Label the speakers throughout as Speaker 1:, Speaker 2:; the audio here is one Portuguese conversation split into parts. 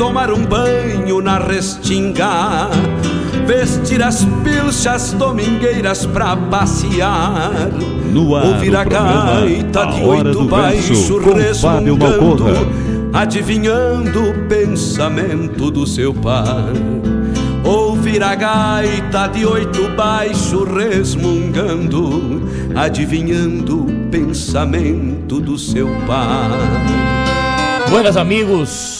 Speaker 1: tomar um banho na restinga, vestir as pilchas domingueiras pra passear,
Speaker 2: no ar,
Speaker 1: ouvir a gaita de oito baixo resmungando, adivinhando o pensamento do seu par. Ouvir a gaita de oito baixo resmungando, adivinhando o pensamento do seu par.
Speaker 3: Buenas amigos,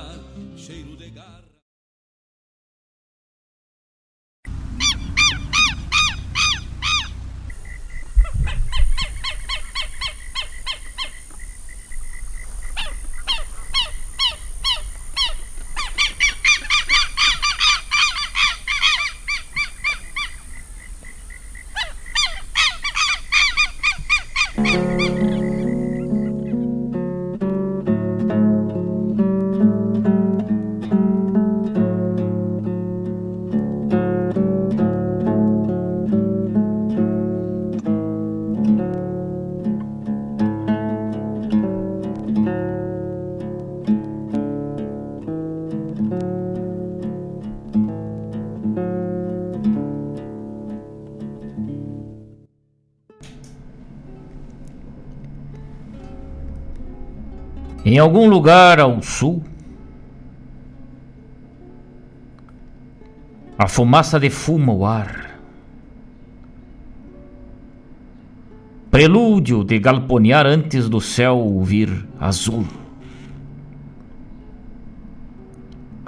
Speaker 3: Em algum lugar ao sul, a fumaça defuma o ar. Prelúdio de galponear antes do céu vir azul.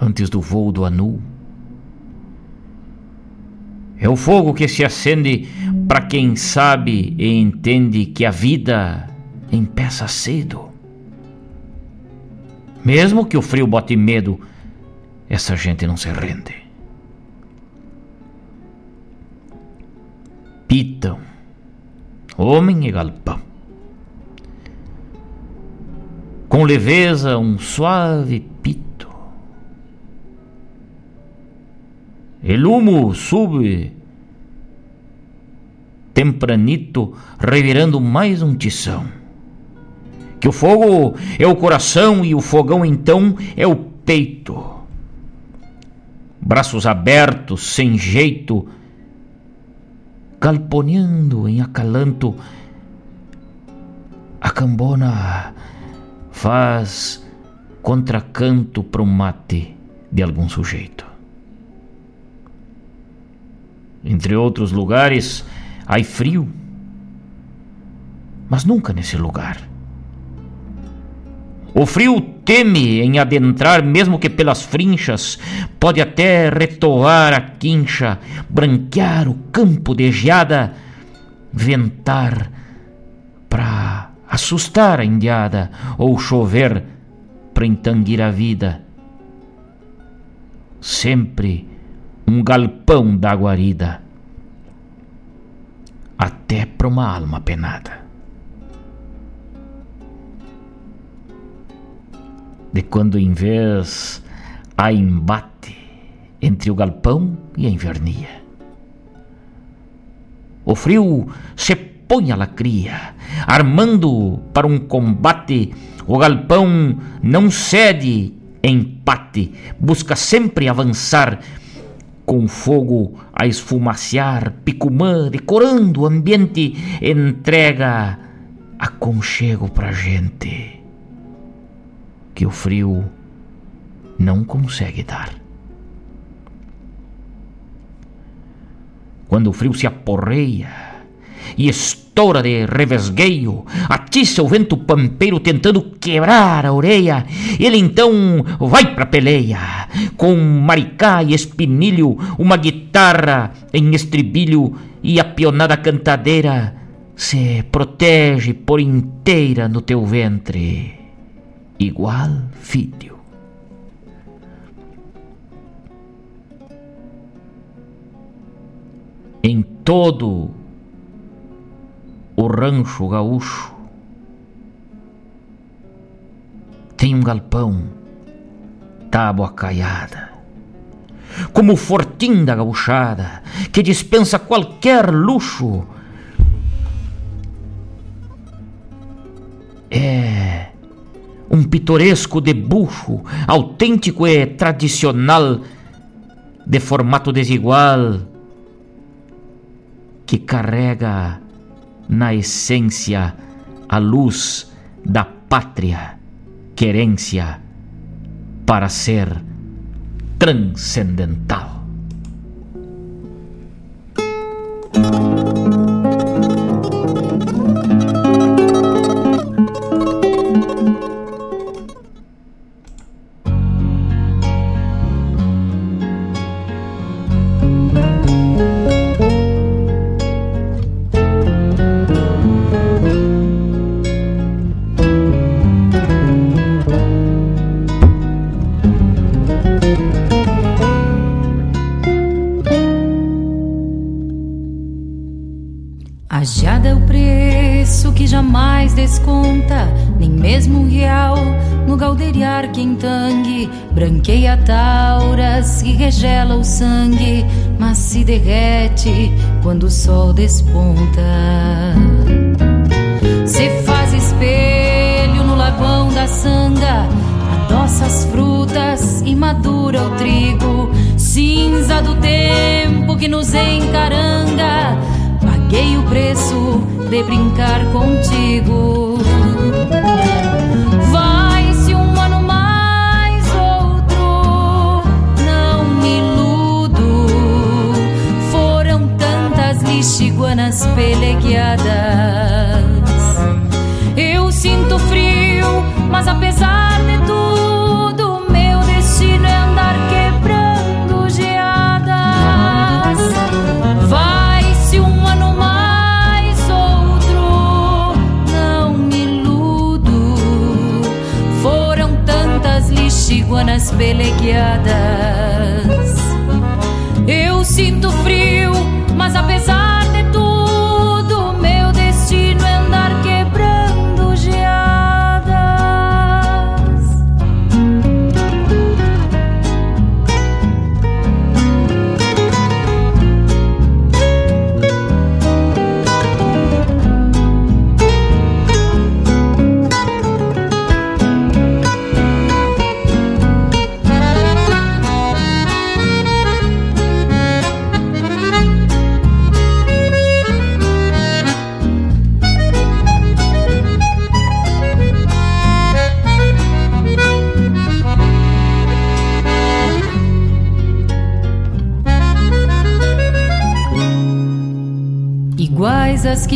Speaker 3: Antes do voo do anu. É o fogo que se acende para quem sabe e entende que a vida empeça cedo. Mesmo que o frio bote medo, essa gente não se rende. Pitam, homem e galpão. Com leveza, um suave pito. El humo sube tempranito, revirando mais um tição que o fogo é o coração e o fogão então é o peito. Braços abertos, sem jeito, galponeando em acalanto, a cambona faz contracanto pro mate de algum sujeito. Entre outros lugares, há frio, mas nunca nesse lugar. O frio teme em adentrar, mesmo que pelas frinchas, pode até retoar a quincha, branquear o campo de geada, ventar para assustar a indiada, ou chover para entanguir a vida. Sempre um galpão da guarida. até para uma alma penada. De quando em vez há embate entre o galpão e a invernia. O frio se põe a lacria, armando para um combate. O galpão não cede empate, busca sempre avançar com fogo a esfumaciar, picumã, decorando o ambiente, entrega aconchego pra gente que o frio não consegue dar. Quando o frio se aporreia, e estoura de revesgueio, atiça o vento pampeiro tentando quebrar a orelha. Ele então vai pra peleia, com maricá e espinilho, uma guitarra em estribilho e a pionada cantadeira se protege por inteira no teu ventre, igual filho. Em todo o rancho gaúcho tem um galpão, tábua caiada, como o fortim da gauchada, que dispensa qualquer luxo. É um pitoresco debuxo, autêntico e tradicional, de formato desigual, que carrega na essência a luz da pátria, querência para ser transcendental.
Speaker 2: Branqueia tauras e regela o sangue, mas se derrete quando o sol desponta. Se faz espelho no lagoão da sanga, adoça as frutas e madura o trigo, cinza do tempo que nos encaranga. Paguei o preço de brincar contigo. Pelegueadas. Eu sinto frio, mas apesar de tudo, meu destino é andar quebrando geadas. Vai-se um ano mais outro, não me iludo. Foram tantas lixiguanas pelegueadas.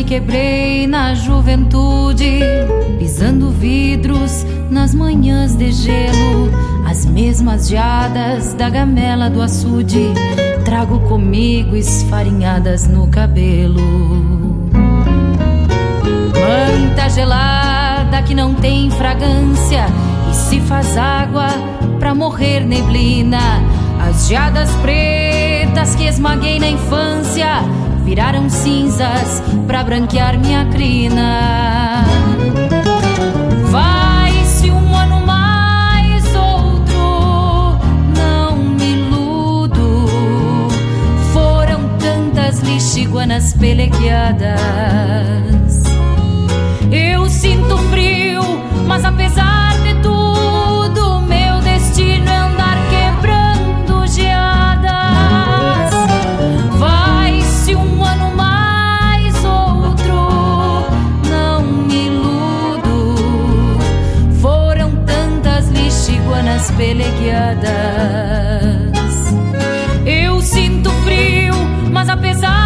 Speaker 2: Quebrei na juventude, pisando vidros nas manhãs de gelo, as mesmas geadas da gamela do açude, trago comigo esfarinhadas no cabelo. Manta gelada que não tem fragrância e se faz água pra morrer neblina, as geadas pretas que esmaguei na infância viraram cinzas pra branquear minha crina. Vai-se um ano mais outro, não me iludo. Foram tantas lixiguanas pelegueadas. Eu sinto frio, mas apesar pelegueadas. Eu sinto frio, mas apesar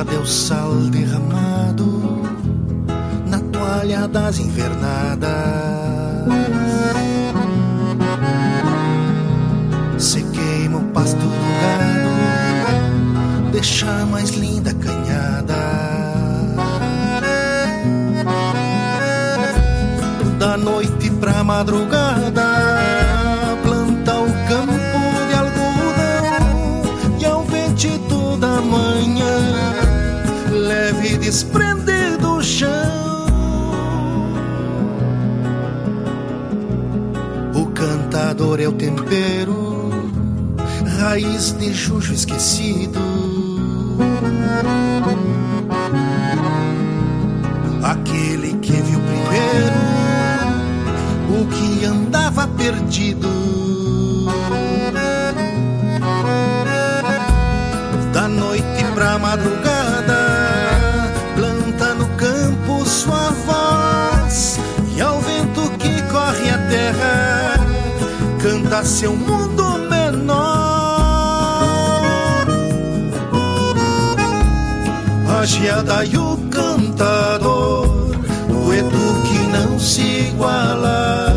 Speaker 4: A é o sal derramado na toalha das invernadas. Se queima o pasto do gado, deixa a mais linda canhada. Da noite pra madrugada, leve e desprende do chão. O cantador é o tempero, raiz de jujo esquecido. Aquele que viu primeiro o que andava perdido. Seu mundo menor. A geada e o cantador, dueto que não se iguala.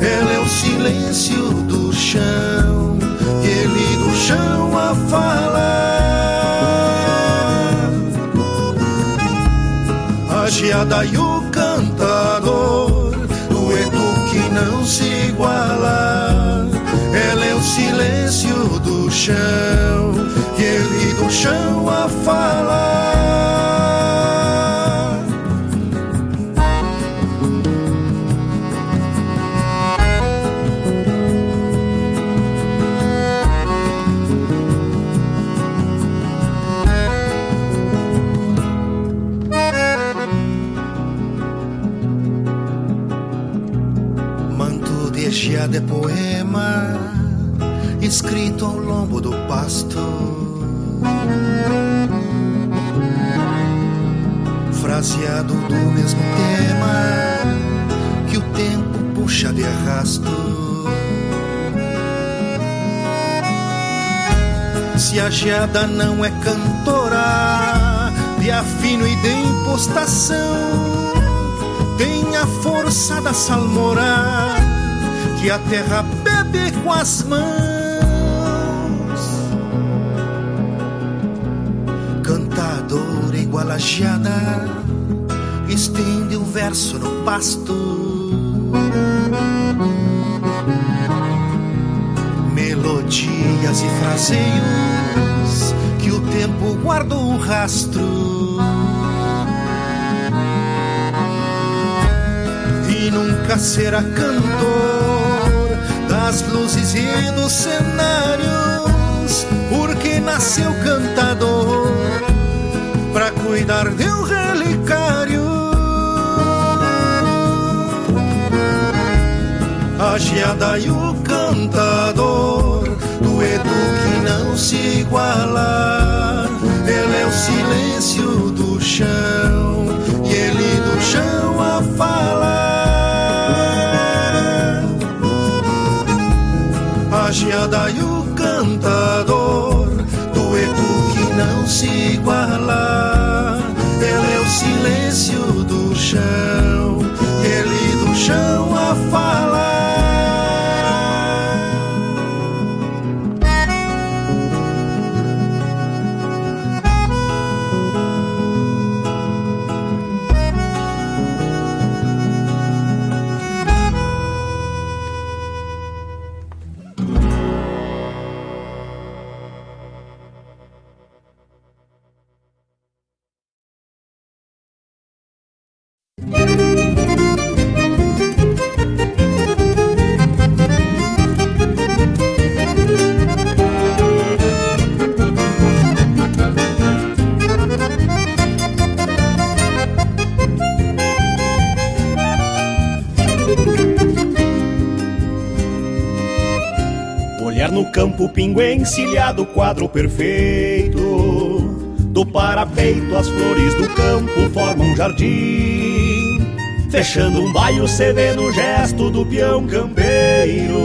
Speaker 4: Ela é o silêncio do chão, ele do chão a falar. A geada e o cantador, dueto que não se iguala. O silêncio do chão, e ele do chão a falar. Escrito ao lombo do pasto. Fraseado do mesmo tema que o tempo puxa de arrasto. Se a geada não é cantora de afino e de impostação, tem a força da salmoura que a terra bebe com as mãos. Estende o verso no pasto. Melodias e fraseios que o tempo guardou o rastro. e nunca será cantor das luzes e dos cenários, porque nasceu cantador cuidar de um relicário. A geada e o cantador, dueto que não se iguala. Ele é o silêncio do chão chão a falar. A geada e o cantador, dueto que não se iguala. Do chão, ele do chão
Speaker 5: encilhado, quadro perfeito. Do parapeito, as flores do campo formam um jardim. Fechando um baio, cê vê no gesto do peão campeiro.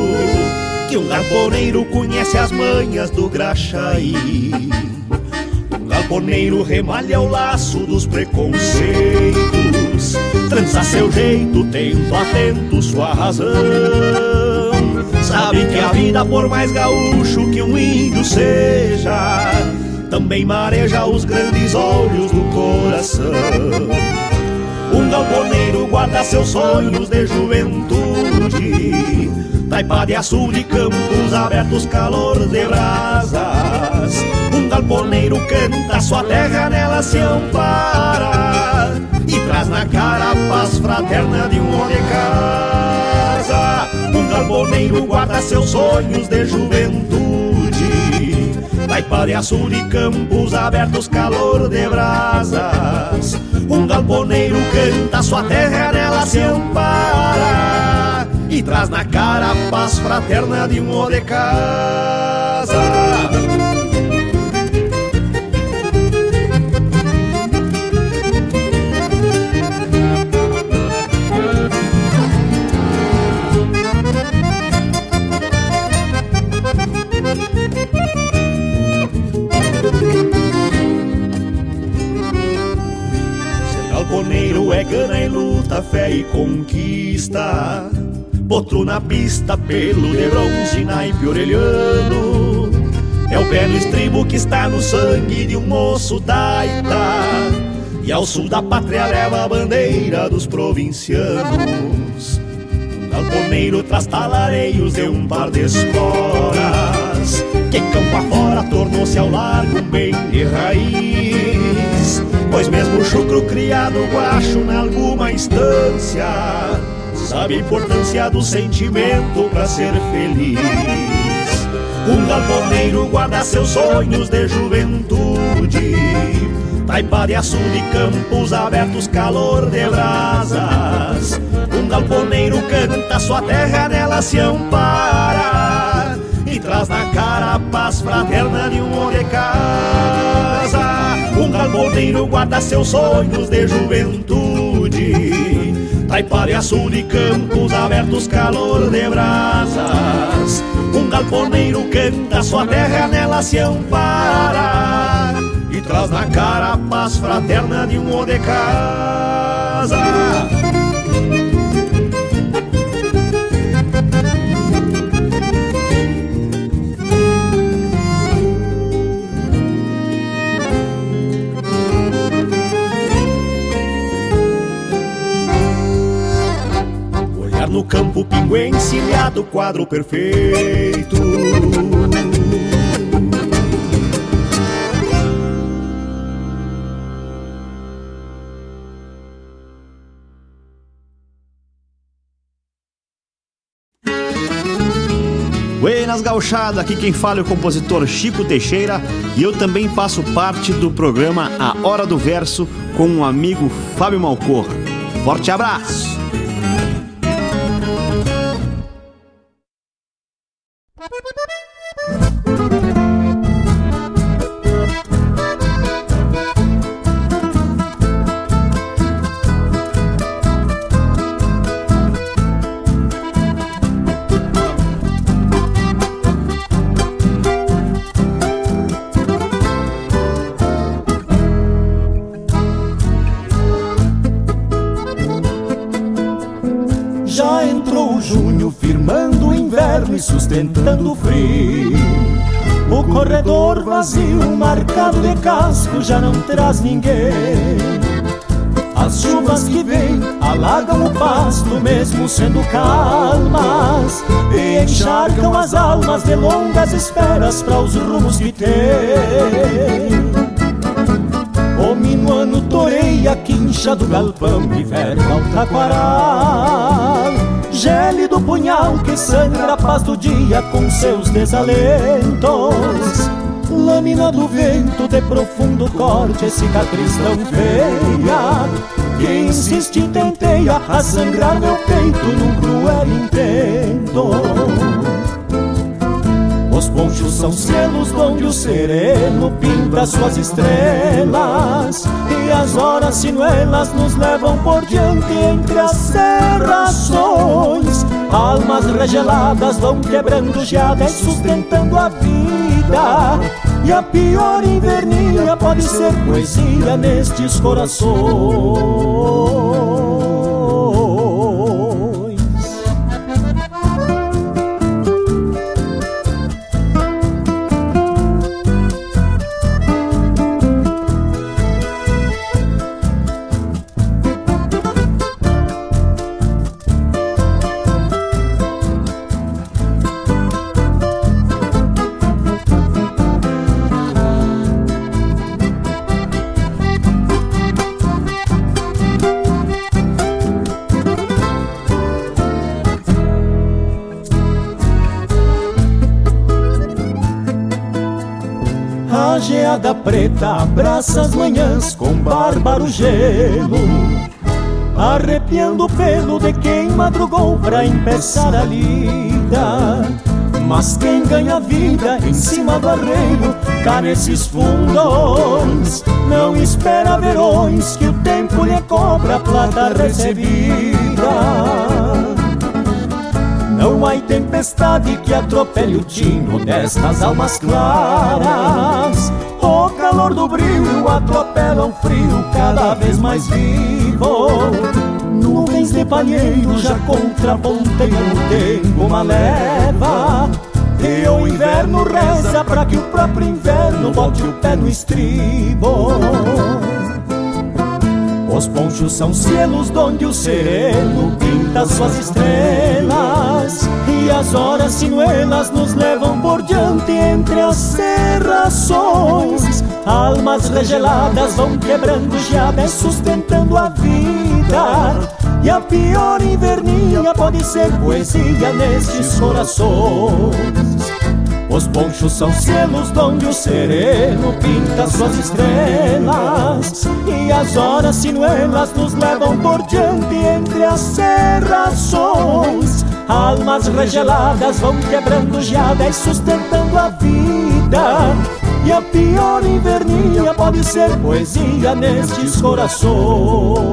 Speaker 5: Que um galponeiro conhece as manhas do graxaí. Um galponeiro remalha o laço dos preconceitos. Trança seu jeito, tento atento sua razão. Sabe que a vida, por mais gaúcho que um índio seja, também mareja os grandes olhos do coração. Um galponeiro guarda seus sonhos de juventude, taipa de açul de campos abertos, calor de brasas. Um galponeiro canta sua terra, nela se ampara e traz na cara a paz fraterna de um homem casa. Galponeiro guarda seus sonhos de juventude. Taipa de açul e campos abertos, calor de brasas. Um galponeiro canta sua terra, nela se ampara. E traz na cara a paz fraterna de um de casa. Galponeiro é gana e luta, fé e conquista. Potro na pista, pelo de bronze, naipe orelhano. É o pé no estribo que está no sangue de um moço taita. E ao sul da pátria leva a bandeira dos provincianos. Um galponeiro traz talareios de um par de esporas. Que campo afora tornou-se ao largo um bem de raiz. Pois mesmo o chucro criado guacho em alguma instância Sabe a importância do sentimento para ser feliz. Um galponeiro guarda seus sonhos de juventude. Taipa de açude campos abertos, calor de brasas. Um galponeiro canta sua terra, nela se ampara. E traz na cara a paz fraterna de um homem de casa um galponeiro guarda seus sonhos de juventude. Taipara sul de campos abertos, calor de brasas. Um galponeiro canta sua terra, nela se ampara. E traz na cara a paz fraterna de um de casa no campo pingo encilhado, quadro perfeito. Buenas gauchada, aqui quem fala é o compositor Chico Teixeira e eu também faço parte do programa A Hora do Verso com o um amigo Fábio Malcorra. Forte abraço!
Speaker 6: Inverno e sustentando o frio. O corredor vazio, marcado de casco, já não traz ninguém. As chuvas que vêm alagam o pasto, mesmo sendo calmas, e encharcam as almas de longas esperas para os rumos que tem. O minuano toreia a quincha do galpão e verga o taquaral. Gélido punhal que sangra a paz do dia com seus desalentos. Lâmina do vento de profundo corte, cicatriz tão feia Que insiste e tenteia a sangrar meu peito num cruel intento. Os ponchos são cielos onde o sereno pinta suas estrelas E as horas sinuelas nos levam por diante entre as serrações Almas regeladas vão quebrando geadas sustentando a vida e a pior invernia pode ser poesia nestes corações. Abraça as manhãs com bárbaro gelo Arrepiando o pelo de quem madrugou pra empeçar a lida. Mas quem ganha vida em cima do arreio Cá nesses fundões. Não espera verões que o tempo lhe cobra a plata recebida. Não há tempestade que atropele o tino destas almas claras. Calor do brilho atropela um frio cada vez mais vivo. Nuvens de palheiro já contraponteiam o tempo uma leva. E o inverno reza para que o próprio inverno bote o pé no estribo. Os ponchos são cielos onde o sereno pinta suas estrelas E as horas sinuelas nos levam por diante entre as serrações. Almas regeladas vão quebrando geadas sustentando a vida. E a pior invernia pode ser poesia nestes corações. Os ponchos são selos onde o sereno pinta suas estrelas. E as horas sinuelas nos levam por diante entre as serrações Almas regeladas vão quebrando geadas sustentando a vida. E a pior invernia pode ser poesia nestes corações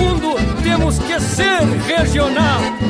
Speaker 7: mundo, temos que ser regional.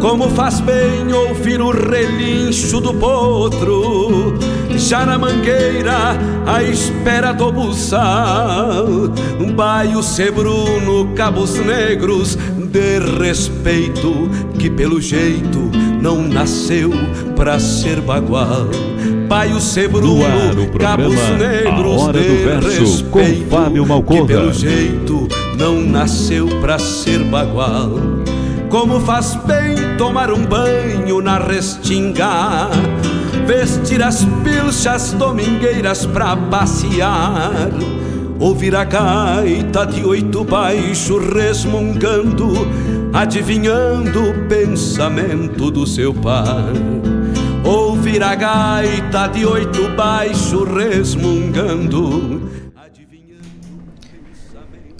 Speaker 1: Como faz bem ouvir o relincho do potro, já na mangueira, à espera do buçal. Um baio sebruno, cabos negros, de respeito, que pelo jeito não nasceu pra ser bagual. Baio sebruno, cabos negros, de
Speaker 5: verso,
Speaker 1: respeito,
Speaker 5: com Fábio Malcorra.
Speaker 1: que pelo jeito não nasceu pra ser bagual. Como faz bem tomar um banho na restinga, vestir as pilchas domingueiras pra passear, ouvir a gaita de oito baixo resmungando, adivinhando o pensamento do seu par. Ouvir a gaita de oito baixo resmungando.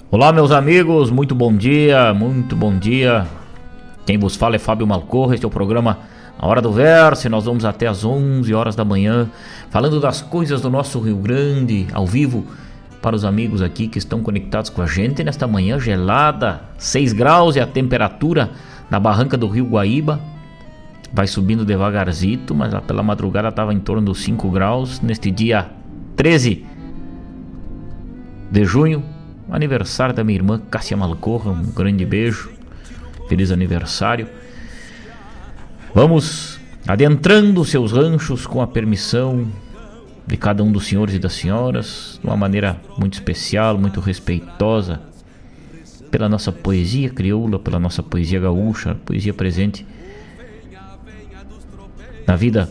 Speaker 3: Olá, meus amigos, muito bom dia, muito bom dia. Quem vos fala é Fábio Malcorra, este é o programa A Hora do Verso e nós vamos até às 11 horas da manhã falando das coisas do nosso Rio Grande, ao vivo, para os amigos aqui que estão conectados com a gente nesta manhã gelada, 6 graus é a temperatura na barranca do Rio Guaíba. Vai subindo devagarzito, mas lá pela madrugada estava em torno dos 5 graus. Neste dia 13 de junho, aniversário da minha irmã Cássia Malcorra, um grande beijo. Feliz aniversário. Vamos adentrando seus ranchos com a permissão de cada um dos senhores e das senhoras, de uma maneira muito especial, muito respeitosa, pela nossa poesia crioula, pela nossa poesia gaúcha, poesia presente na vida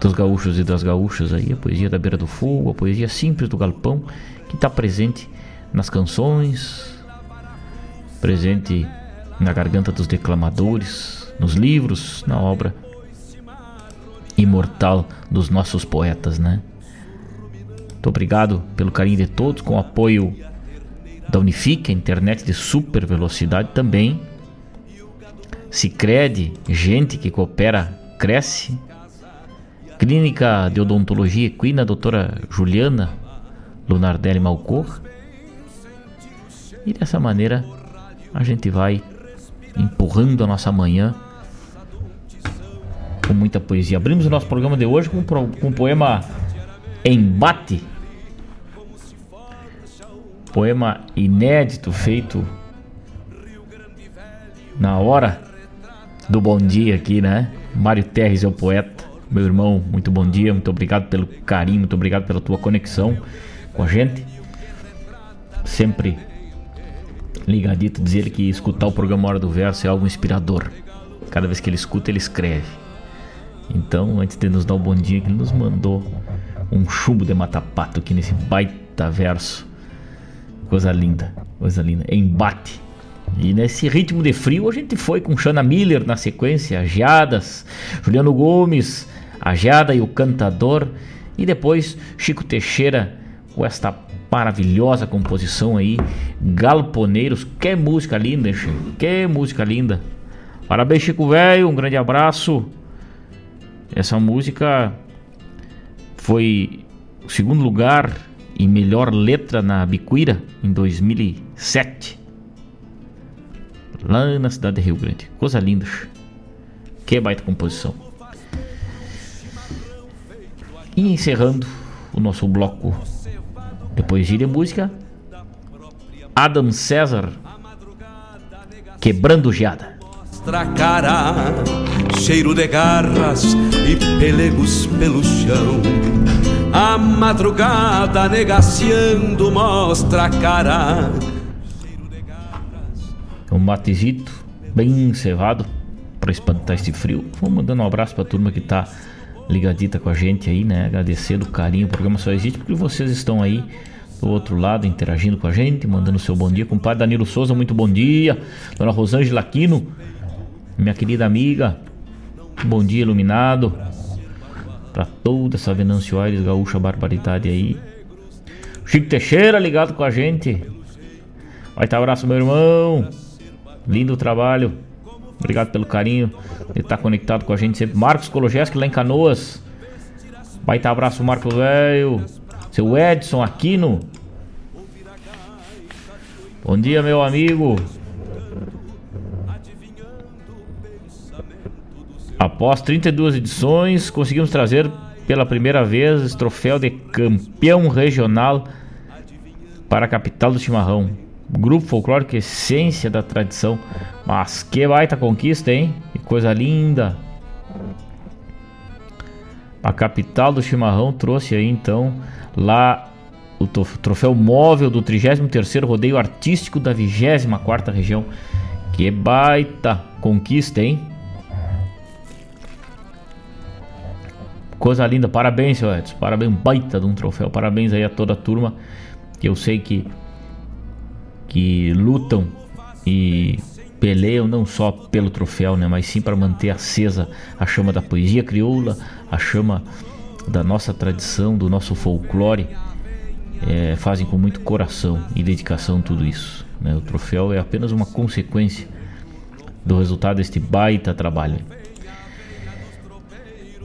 Speaker 3: dos gaúchos e das gaúchas aí, a poesia da beira do fogo, a poesia simples do galpão, que está presente nas canções, presente na garganta dos declamadores, nos livros, na obra imortal dos nossos poetas, né? Muito obrigado pelo carinho de todos, com o apoio da Unifique, a internet de super velocidade também. Sicredi, gente que coopera, cresce. Clínica de Odontologia Equina, doutora Juliana Lunardelli Malcor. E dessa maneira a gente vai empurrando a nossa manhã com muita poesia. Abrimos o nosso programa de hoje com, com o poema Embate. Poema inédito feito na hora do bom dia aqui, né? Mário Terres é o poeta. Meu irmão, muito bom dia, muito obrigado pelo carinho, muito obrigado pela tua conexão com a gente. Sempre ligadito, dizer que escutar o programa Hora do Verso é algo inspirador. Cada vez que ele escuta, ele escreve. Então, antes de nos dar o bom dia, ele nos mandou um chumbo de matapato aqui nesse baita verso. Coisa linda, coisa linda. Embate. E nesse ritmo de frio, a gente foi com Shana Miller na sequência, Geadas, Juliano Gomes, a Geada e o Cantador. E depois Chico Teixeira com esta maravilhosa composição aí, Galponeiros. Que música linda, Chico. Que música linda. Parabéns, Chico Velho. Um grande abraço. Essa música foi o segundo lugar em melhor letra na Bicuíra em 2007. Lá na cidade de Rio Grande. Coisa linda. Que baita composição. E encerrando o nosso bloco de poesia e de música, Adam César, Quebrando Geada.
Speaker 1: Mostra a cara, cheiro de garras e pelegos pelo chão. A madrugada negaciando mostra a cara.
Speaker 3: Um matezito bem cevado para espantar esse frio. Vou mandando um abraço para a turma que tá ligadita com a gente aí, né? Agradecendo o carinho. O programa só existe porque vocês estão aí do outro lado interagindo com a gente, mandando seu bom dia. Compadre Danilo Souza, muito bom dia. Dona Rosângela Aquino, minha querida amiga. Bom dia, iluminado. Pra toda essa Venâncio Aires gaúcha barbaridade aí. Chico Teixeira ligado com a gente. Vai estar abraço, meu irmão. Lindo trabalho. Obrigado pelo carinho. Ele tá conectado com a gente sempre. Marcos Kologeski lá em Canoas. Vai estar abraço, Marcos Velho. Seu Edson Aquino. Bom dia, meu amigo. Após 32 edições, conseguimos trazer pela primeira vez esse troféu de campeão regional para a capital do chimarrão. Grupo folclórico essência da tradição. Mas que baita conquista, hein? Que coisa linda. A capital do chimarrão trouxe aí então lá o troféu móvel do 33º rodeio artístico da 24ª região. Que baita conquista, hein? Coisa linda, parabéns, seu Edson. Parabéns, baita de um troféu. Parabéns aí a toda a turma. Que eu sei que que lutam e peleiam não só pelo troféu, né, mas sim para manter acesa a chama da poesia crioula, a chama da nossa tradição, do nosso folclore. É, fazem com muito coração e dedicação tudo isso. Né? O troféu é apenas uma consequência do resultado deste baita trabalho.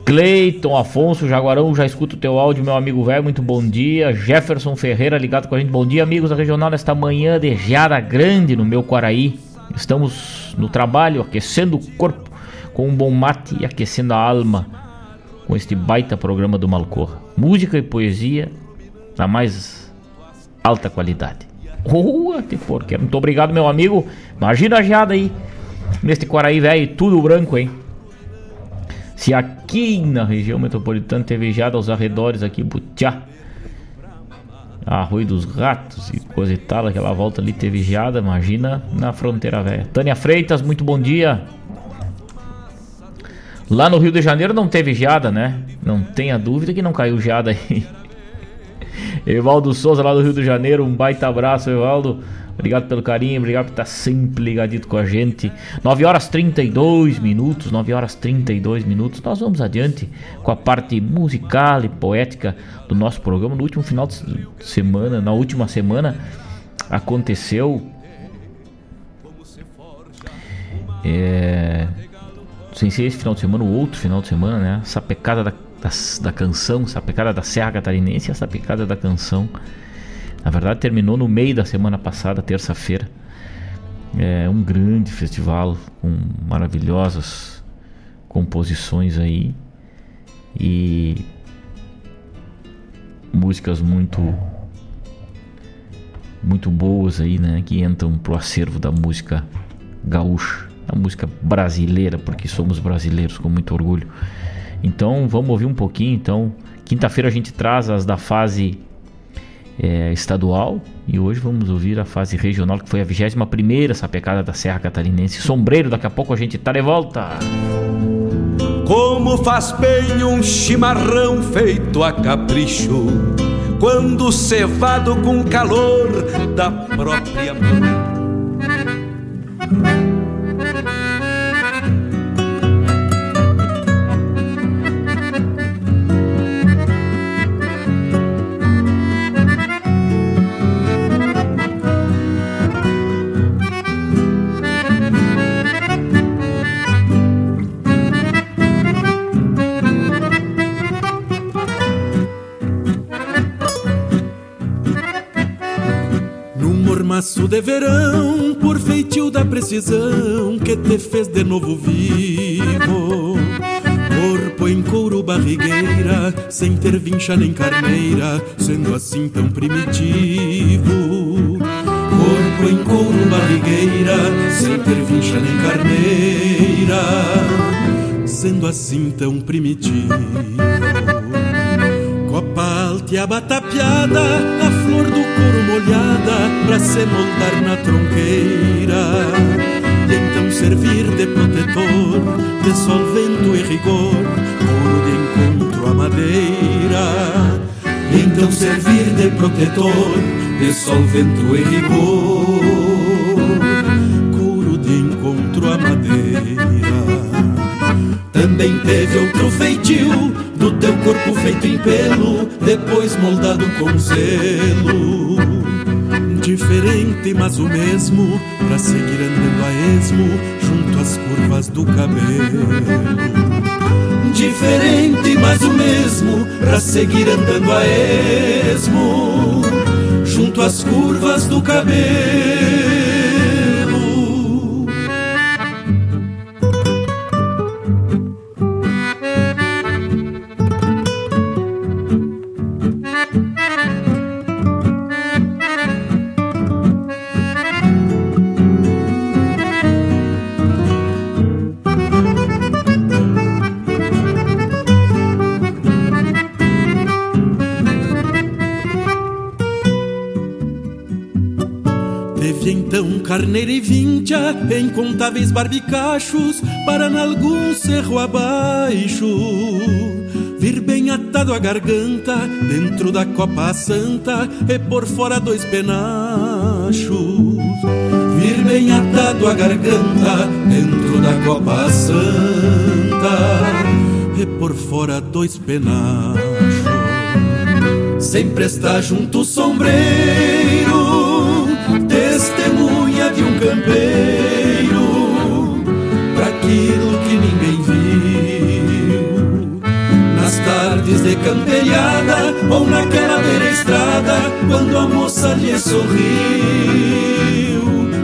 Speaker 3: Cleiton Afonso Jaguarão, já escuto o teu áudio, meu amigo velho, muito bom dia. Jefferson Ferreira ligado com a gente, bom dia, amigos da regional, nesta manhã de geada grande no meu Quaraí. Estamos no trabalho, aquecendo o corpo com um bom mate e aquecendo a alma com este baita programa do Malcor. Música e poesia da mais alta qualidade. Rua, uh, porquê. Muito obrigado, meu amigo. Imagina a geada aí, neste Quaraí velho, tudo branco, hein? Se aqui na região metropolitana teve geada aos arredores aqui, Butiá, Arroio dos Ratos e coisa e tal, aquela volta ali teve geada, imagina na fronteira velha. Tânia Freitas, muito bom dia. Lá no Rio de Janeiro não teve geada, né? Não tenha dúvida que não caiu geada aí. Evaldo Souza lá do Rio de Janeiro, um baita abraço, Evaldo. Obrigado pelo carinho, obrigado por estar sempre ligadito com a gente. 9 horas 32 minutos, 9 horas 32 minutos. Nós vamos adiante com a parte musical e poética do nosso programa. No último final de semana, na última semana, aconteceu. É, sem ser esse final de semana, o outro final de semana, né? Essa pecada da, da, da canção, essa pecada da Serra Catarinense, essa pecada da canção na verdade, terminou no meio da semana passada, terça-feira. É um grande festival com maravilhosas composições aí e músicas muito muito boas aí, né, que entram pro acervo da música gaúcha, da música brasileira, porque somos brasileiros com muito orgulho. Então, vamos ouvir um pouquinho, então. Quinta-feira a gente traz as da fase é, estadual e hoje vamos ouvir a fase regional que foi a 21 primeira sapecada da Serra Catarinense. Sombreiro, daqui a pouco a gente tá de volta.
Speaker 1: Como faz bem um chimarrão feito a capricho, quando cevado com calor da própria mão.
Speaker 8: Maço de verão, por feitio da precisão que te fez de novo vivo. Corpo em couro barrigueira, sem ter vincha nem carneira, sendo assim tão primitivo. Corpo em couro barrigueira, sem ter vincha nem carneira, sendo assim tão primitivo. Copa alteaba tapeada, a flor do couro molhada, pra se moldar na tronqueira. E então servir de protetor, de solvento e rigor, couro de encontro à madeira. E então servir de protetor, de solvento e rigor, couro de encontro à madeira Também teve outro feitio do teu corpo feito em pelo, depois moldado com zelo. Diferente, mas o mesmo, pra seguir andando a esmo, junto às curvas do cabelo. Diferente, mas o mesmo, pra seguir andando a esmo, junto às curvas do cabelo. Carneira e vincha, incontáveis barbicachos, para nalgum cerro abaixo. Vir bem atado a garganta, dentro da copa santa, e por fora dois penachos. Vir bem atado a garganta, dentro da copa santa, e por fora dois penachos. Sempre está junto o sombreiro testemunha aquilo que ninguém viu. Nas tardes de camperiada ou naquela beira estrada, quando a moça lhe sorriu,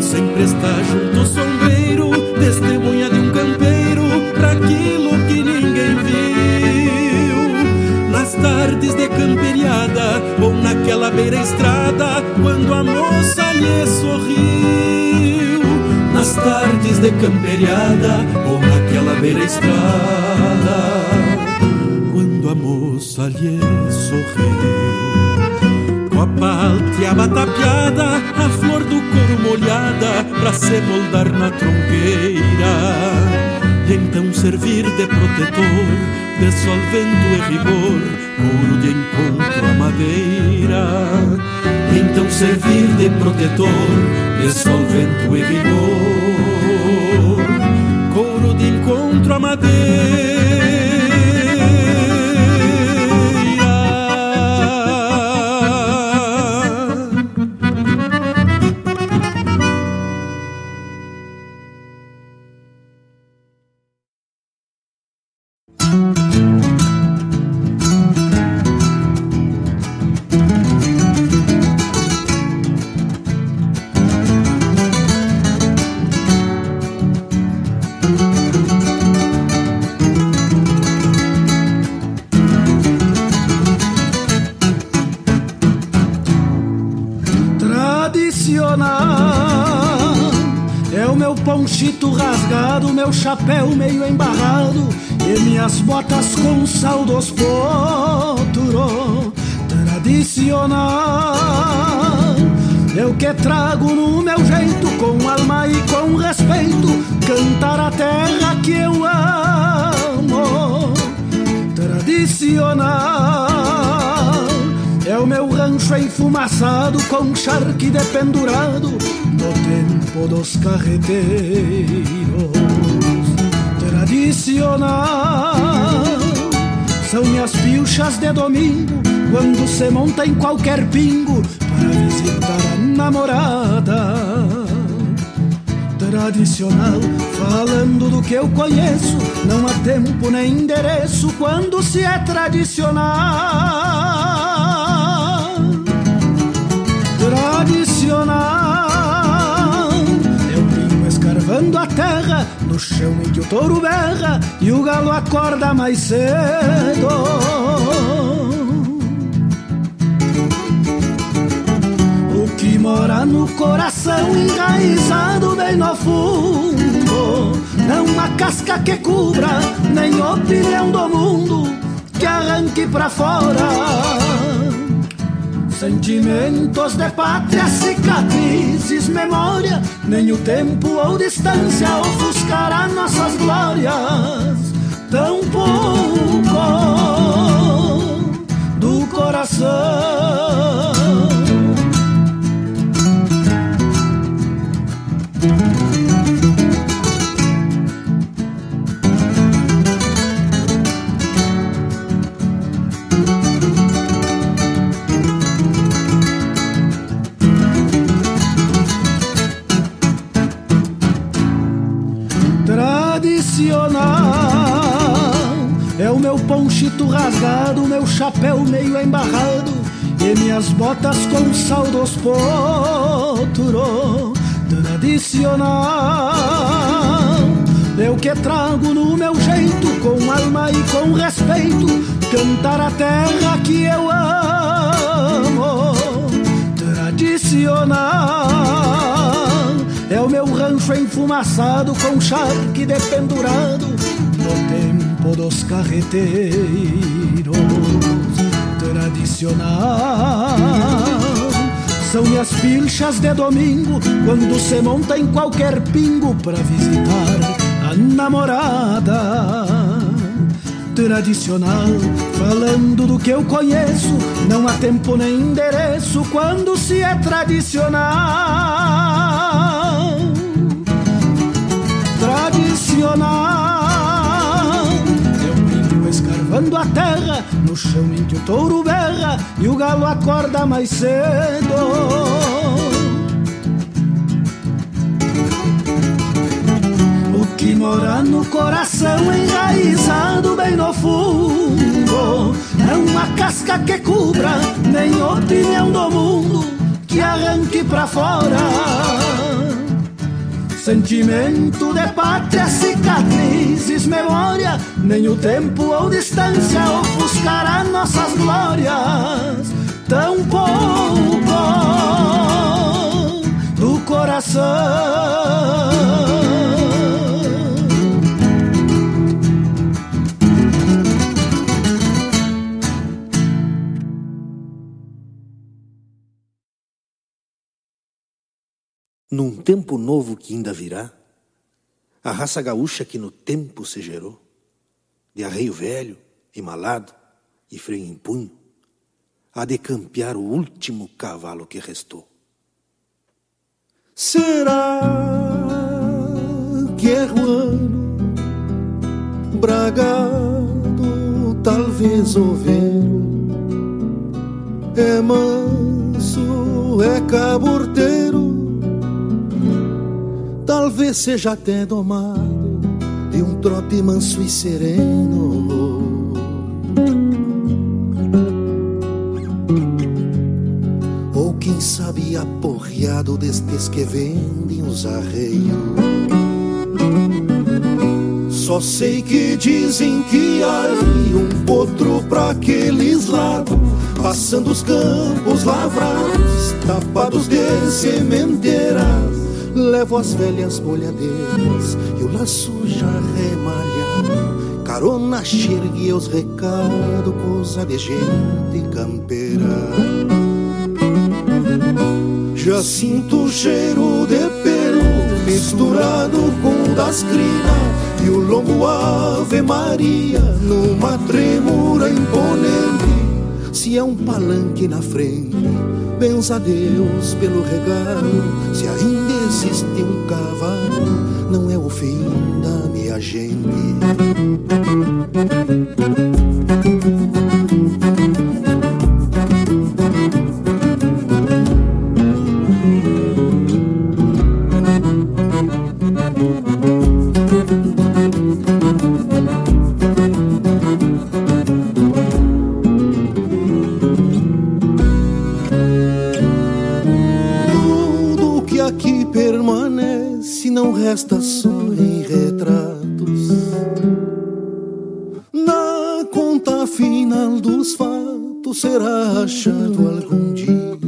Speaker 8: sempre está junto o sombreiro, testemunha de um campeiro para aquilo que ninguém viu. Nas tardes de camperiada ou naquela beira estrada, quando a moça lhe sorriu nas tardes de camperiada ou naquela beira estrada, quando a moça lhe sorriu. Com a palteaba tapeada, a flor do couro molhada, pra se moldar na tronqueira. E então servir de protetor, dissolvendo e rigor, couro de encontro à madeira então servir de protetor, dissolvento e vigor, couro de encontro a madeira.
Speaker 9: Chapéu meio embarrado e minhas botas com sal dos potro tradicional. Eu que trago no meu jeito, com alma e com respeito, cantar a terra que eu amo. Tradicional. É o meu rancho enfumaçado com charque dependurado no tempo dos carreteiros tradicional. São minhas pilchas de domingo, quando se monta em qualquer pingo para visitar a namorada. Tradicional, falando do que eu conheço, não há tempo nem endereço quando se é tradicional. Tradicional, eu pingo escarvando a terra no chão em que o touro berra e o galo acorda mais cedo. O que mora no coração enraizado bem no fundo, não uma casca que cubra, nem opinião do mundo que arranque pra fora. Sentimentos de pátria, cicatrizes, memória, nem o tempo ou distância ofuscará nossas glórias. Tão pouco do coração. Chapéu meio embarrado e minhas botas com sal dos potro tradicional. Eu que trago no meu jeito, com alma e com respeito, cantar a terra que eu amo. Tradicional é o meu rancho enfumaçado com charque dependurado no tempo dos carreteiros. Tradicional são minhas pilchas de domingo quando se monta em qualquer pingo pra visitar a namorada tradicional, falando do que eu conheço, não há tempo nem endereço quando se é tradicional. Tradicional. Eu brinco escarvando a terra, no chão em que o touro berra e o galo acorda mais cedo. que mora no coração enraizado bem no fundo. É uma casca que cubra, nem opinião do mundo que arranque pra fora. Sentimento de pátria, memória, nem o tempo ou distância ofuscará nossas glórias. Tão pouco do coração.
Speaker 10: num tempo novo que ainda virá, a raça gaúcha que no tempo se gerou, de arreio velho e malado e freio em punho, há de campear o último cavalo que restou.
Speaker 4: Será que é ruano, bragado, talvez ovelho, é manso, é caborteiro, Talvez seja até domado de um trote manso e sereno. Ou quem sabe aporreado destes que vendem os arreios. Só sei que dizem que aí um potro pra aqueles lados, passando os campos lavrados, tapados de sementeiras Levo as velhas bolhadeiras e o laço já remalhado. Carona xergue os recados, coisa de gente campeira. Já sinto o cheiro de pelo misturado com o das crinas e o lombo Ave Maria numa tremura imponente. Se é um palanque na frente, benza a Deus pelo regalo. Se ainda existe um cavalo, não é o fim da minha gente. Resta só em retratos. Na conta final dos fatos será achado algum dia.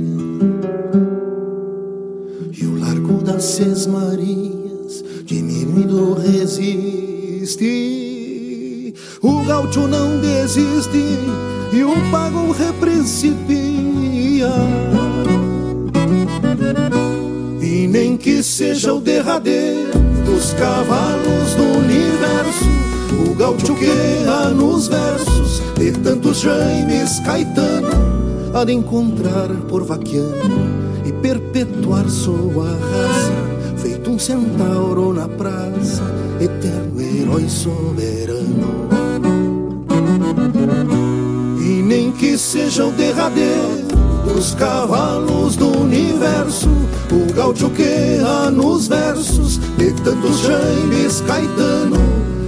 Speaker 4: E o largo das Seis Marias diminuído resiste. O gaúcho não desiste dos cavalos do universo. O gaúcho que erra nos versos de tantos Jaimes Caetano há de encontrar por vaquiano e perpetuar sua raça, feito um centauro na praça, eterno herói soberano. E nem que seja o derradeiro dos cavalos do universo, o gaúcho que há nos versos de tantos Jaimes Caetano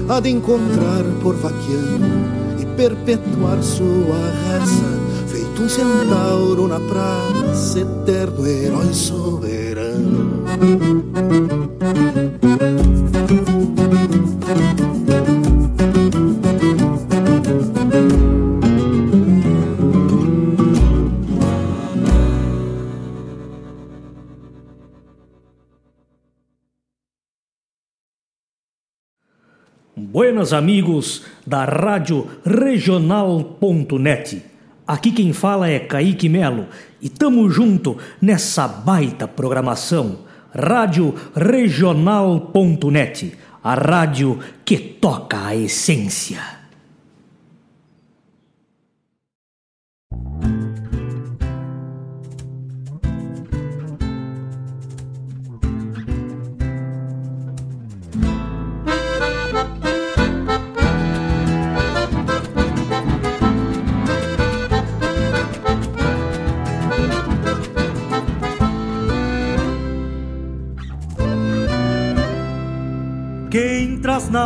Speaker 4: há de encontrar por vaqueano e perpetuar sua raça, feito um centauro na praça, eterno herói soberano.
Speaker 11: Buenos amigos da Rádio Regional.net. Aqui quem fala é Kaique Melo e tamo junto nessa baita programação. Rádio Regional.net, a rádio que toca a essência.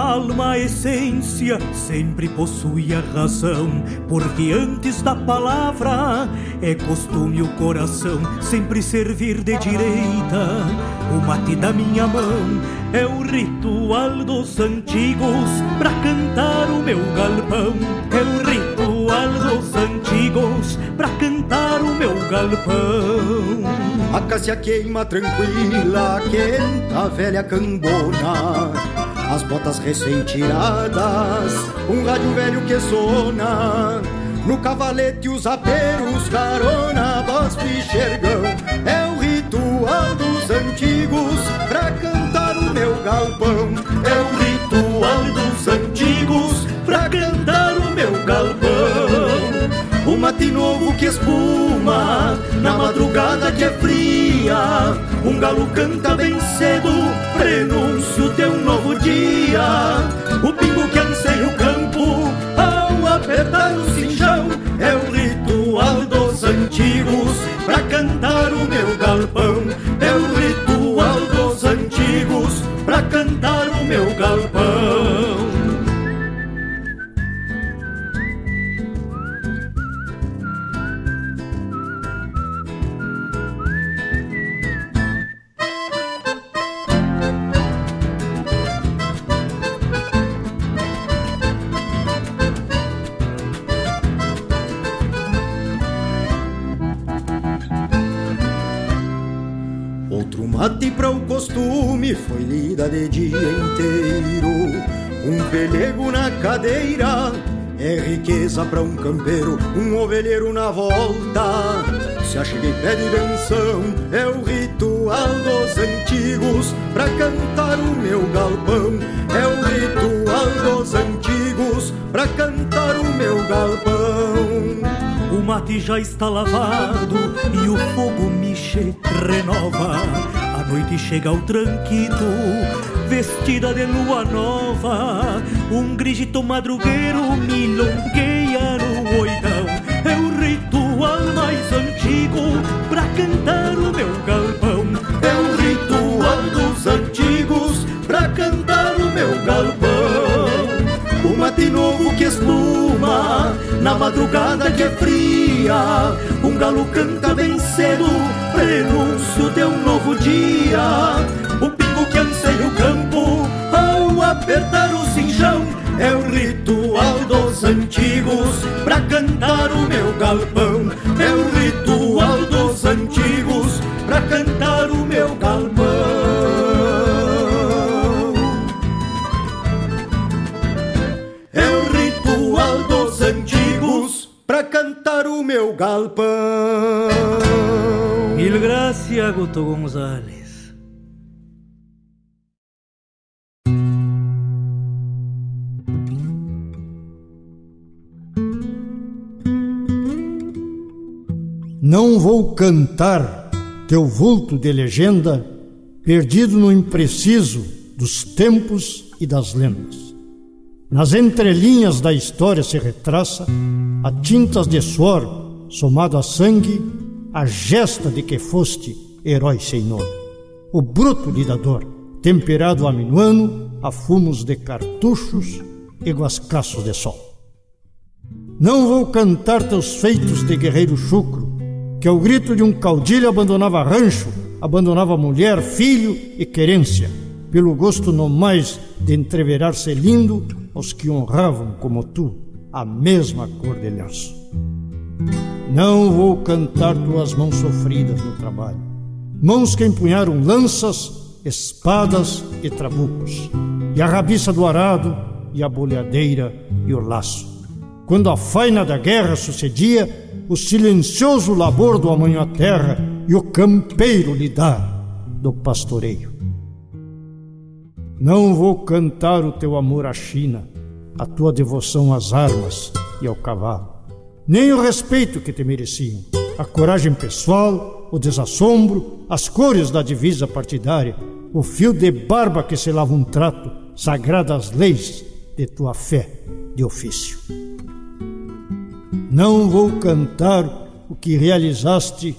Speaker 12: Alma a essência, sempre possui a razão, porque antes da palavra é costume o coração sempre servir de direita. O mate da minha mão é o ritual dos antigos pra cantar o meu galpão. É o ritual dos antigos pra cantar o meu galpão.
Speaker 13: A cássia queima tranquila, quenta velha cambona as botas recém-tiradas, um rádio velho que sona. No cavalete os aperos, carona, voz pichergão. É o ritual dos antigos pra cantar o meu galpão. É o ritual dos antigos pra cantar o meu galpão. Um mate novo que espuma na madrugada que é fria. Um galo canta bem cedo, prenúncio de um novo dia. O pingo que anseia o campo ao apertar o cinchão é o ritual dos antigos pra cantar o meu galpão. É o ritual Mate para o costume foi lida de dia inteiro. Um pelego na cadeira é riqueza para um campeiro, um ovelheiro na volta. Se acheguei pede benção, é o ritual dos antigos pra cantar o meu galpão. É o ritual dos antigos pra cantar o meu galpão.
Speaker 12: O mate já está lavado e o fogo miche renova noite chega o tranquito, vestida de lua nova. Um grito madrugueiro milongueia no oitão. É o ritual mais antigo pra cantar o meu galpão.
Speaker 13: É o ritual dos antigos pra cantar o meu galpão. Um mate novo que espuma na madrugada que é fria. Um galo canta bem cedo prenúncio de um novo dia. O pingo que anseia o campo ao apertar o cinchão é o ritual dos antigos pra cantar o meu galpão. É o ritual dos antigos pra cantar o meu galpão. É o ritual dos antigos pra cantar o meu galpão.
Speaker 12: Gracias, Guto González.
Speaker 14: Não vou cantar teu vulto de legenda, perdido no impreciso dos tempos e das lendas. Nas entrelinhas da história se retraça a tintas de suor somado a sangue a gesta de que foste herói sem nome. O bruto lidador temperado a minuano, a fumos de cartuchos e guascaços de sol. Não vou cantar teus feitos de guerreiro chucro, que ao grito de um caudilho abandonava rancho, abandonava mulher, filho e querência, pelo gosto no mais de entreverar-se lindo aos que honravam como tu a mesma cor de lenço. Não vou cantar tuas mãos sofridas no trabalho, mãos que empunharam lanças, espadas e trabucos, e a rabiça do arado, e a bolhadeira e o laço quando a faina da guerra sucedia, o silencioso labor do amanhã terra e o campeiro lidar do pastoreio. Não vou cantar o teu amor à China, a tua devoção às armas e ao cavalo, nem o respeito que te mereciam, a coragem pessoal, o desassombro, as cores da divisa partidária, o fio de barba que selava um trato, sagradas leis de tua fé de ofício. Não vou cantar o que realizaste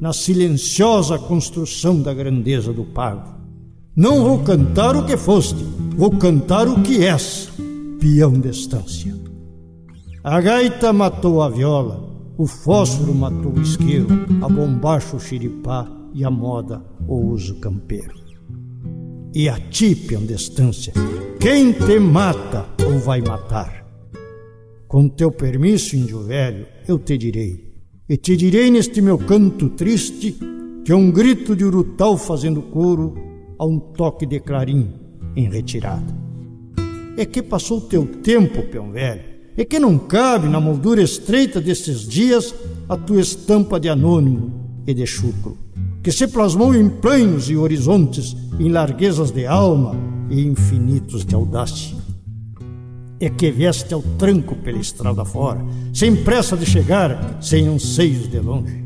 Speaker 14: na silenciosa construção da grandeza do pago. Não vou cantar o que foste, vou cantar o que és, peão de estância. A gaita matou a viola, o fósforo matou o isqueiro, a bombacha o xiripá e a moda o uso campeiro. E a ti, peão de estância, quem te mata ou vai matar? Com teu permisso, índio velho, eu te direi. E te direi neste meu canto triste, que é um grito de urutau fazendo coro a um toque de clarim em retirada. É que passou teu tempo, peão velho, é que não cabe na moldura estreita destes dias a tua estampa de anônimo e de chucro, que se plasmou em planos e horizontes, em larguezas de alma e infinitos de audácia é que vieste ao tranco pela estrada fora, sem pressa de chegar, sem anseios de longe.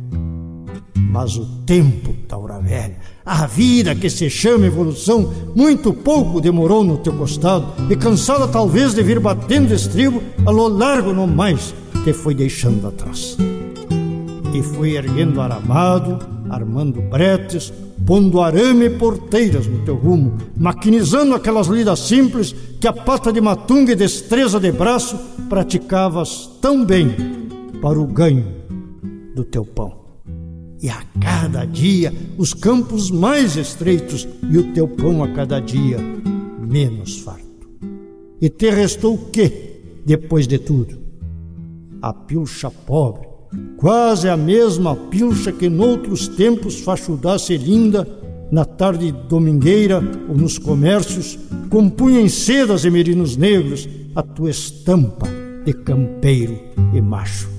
Speaker 14: Mas o tempo, Taura Velha, a vida que se chama evolução, muito pouco demorou no teu costado, e cansada talvez de vir batendo estribo, a lo largo no mais te foi deixando atrás. E foi erguendo aramado, armando bretes, pondo arame e porteiras no teu rumo, maquinizando aquelas lidas simples que a pata de matunga e destreza de braço praticavas tão bem para o ganho do teu pão. E a cada dia os campos mais estreitos e o teu pão a cada dia menos farto. E te restou o que depois de tudo? A pilcha pobre, quase a mesma pilcha que noutros tempos fachudasse linda, na tarde domingueira ou nos comércios, compunha em sedas e merinos negros a tua estampa de campeiro e macho.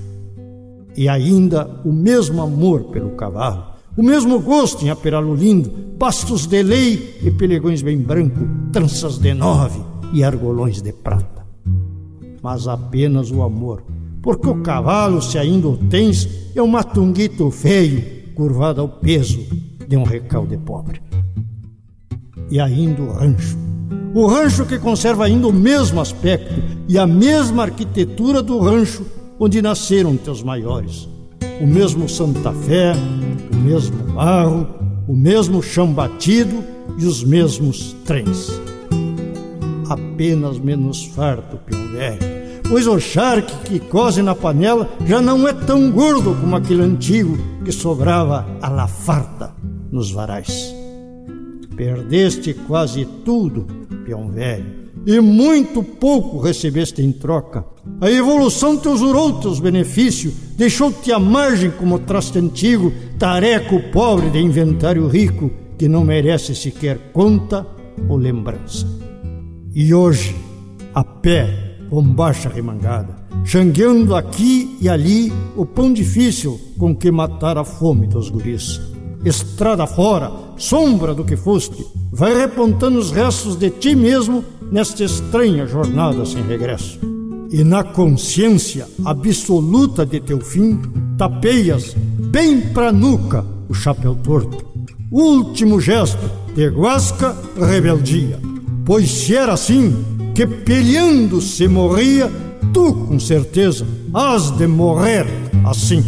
Speaker 14: E ainda o mesmo amor pelo cavalo, o mesmo gosto em aperá-lo lindo, bastos de lei e pelegões bem branco, tranças de nove e argolões de prata. Mas apenas o amor porque o cavalo, se ainda o tens, é um matunguito feio, curvado ao peso de um recalde pobre. E ainda o rancho. O rancho que conserva ainda o mesmo aspecto e a mesma arquitetura do rancho onde nasceram teus maiores. O mesmo Santa Fé, o mesmo barro, o mesmo chão batido e os mesmos trens. Apenas menos farto, peão velho pois o charque que cose na panela já não é tão gordo como aquele antigo que sobrava a la farta nos varais. Perdeste quase tudo, peão velho, e muito pouco recebeste em troca. A evolução te usurou teus benefícios, deixou-te à margem como traste antigo, tareco pobre de inventário rico, que não merece sequer conta ou lembrança. E hoje, a pé, bombacha remangada, xangueando aqui e ali o pão difícil com que matar a fome dos guris. Estrada fora, sombra do que foste, vai repontando os restos de ti mesmo nesta estranha jornada sem regresso. E na consciência absoluta de teu fim, tapeias bem pra nuca o chapéu torto. Último gesto de guasca rebeldia. Pois se era assim, que peleando se morria, tu com certeza has de morrer assim.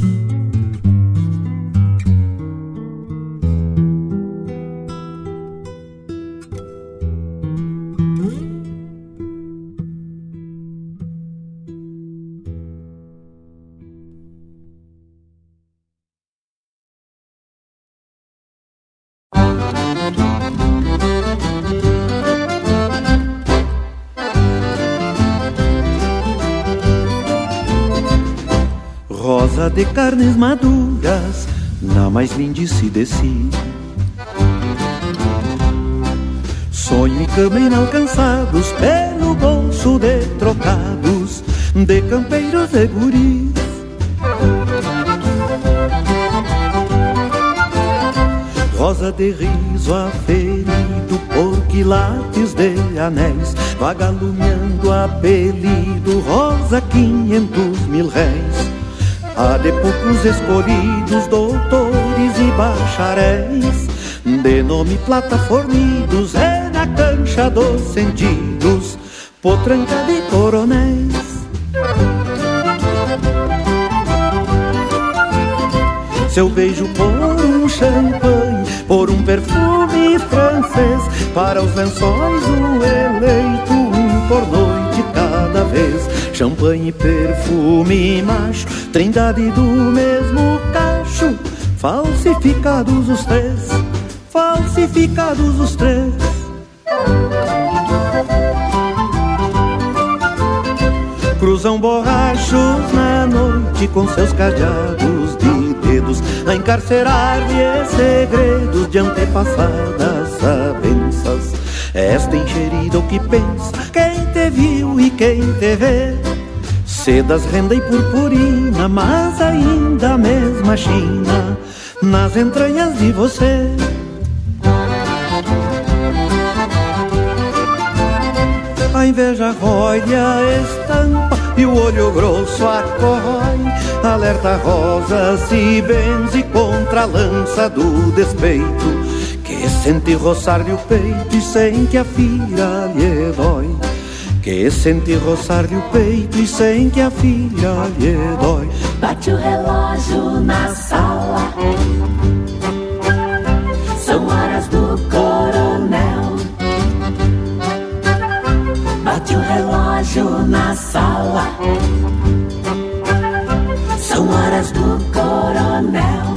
Speaker 15: De carnes maduras, na mais lindice de si. Sonho e cama inalcançados pelo bolso de trocados de campeiros e guris. Rosa de riso aferido por quilates de anéis, vagalumeando apelido, rosa quinhentos mil réis. Há de poucos escolhidos, doutores e bacharéis, de nome plataformidos, é na cancha dos sentidos, potranca de coronéis. Seu beijo por um champanhe, por um perfume francês, para os lençóis o eleito, um por vez. Champanhe, perfume macho, trindade do mesmo cacho, falsificados os três, falsificados os três. Cruzam borrachos na noite com seus cadeados de dedos A encarcerar-lhe segredos de antepassadas sabenças Esta encherida o que pensa quem te viu e quem te vê Sedas, renda e purpurina, mas ainda a mesma China Nas entranhas de você A inveja rói a estampa e o olho grosso acorrói. Alerta rosa se benze contra a lança do despeito, que sente roçar-lhe o peito e sem que a filha lhe dói. Que sente roçar-lhe o peito e sem que a filha lhe dói.
Speaker 16: Bate o relógio na sala. São horas do coronel. Bate o relógio na sala. São horas do coronel.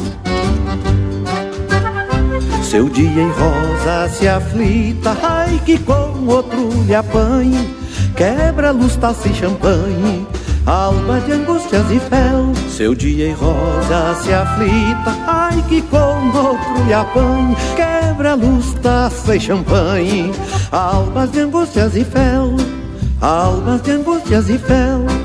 Speaker 15: Seu dia em rosa se aflita, ai que com outro lhe apanhe. Quebra luz, taça e champanhe, alma de angústias e fel. Seu dia em rosa se aflita, ai que com outro lhe apanhe. Quebra luz, taça e champanhe, almas de angústias e fel. Almas de angústias e fel.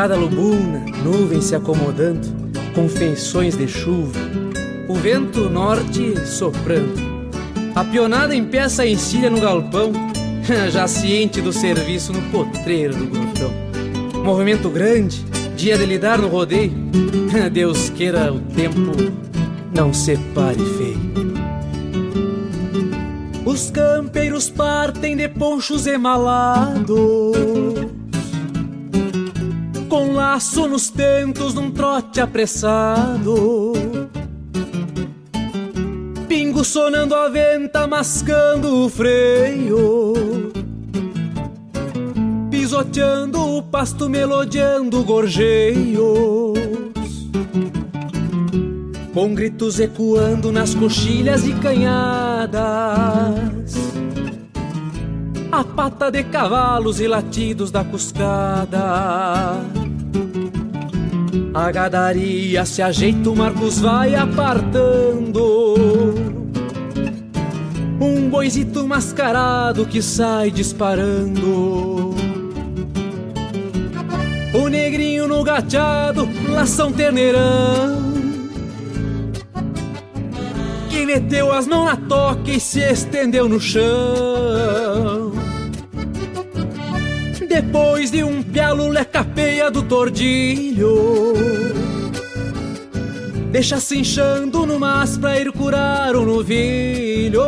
Speaker 17: Madrugada lubuna, nuvens se acomodando, com feições de chuva, o vento norte soprando. A pionada empeça a encilha no galpão, já ciente do serviço no potreiro do grotão. Movimento grande, dia de lidar no rodeio, Deus queira o tempo não separe feio. Os campeiros partem de ponchos emalados laço nos tentos num trote apressado. Pingo sonando a venta, mascando o freio. Pisoteando o pasto, melodiando gorjeios. Com gritos ecoando nas coxilhas e canhadas. A pata de cavalos e latidos da cuscada A gadaria se ajeita, o Marcos vai apartando. Um boizito mascarado que sai disparando. O negrinho no gateado, lação terneirão. Que meteu as mãos na toca e se estendeu no chão. Depois de um pialo lecapeia do tordilho. Deixa se inchando no mas pra ir curar o novilho.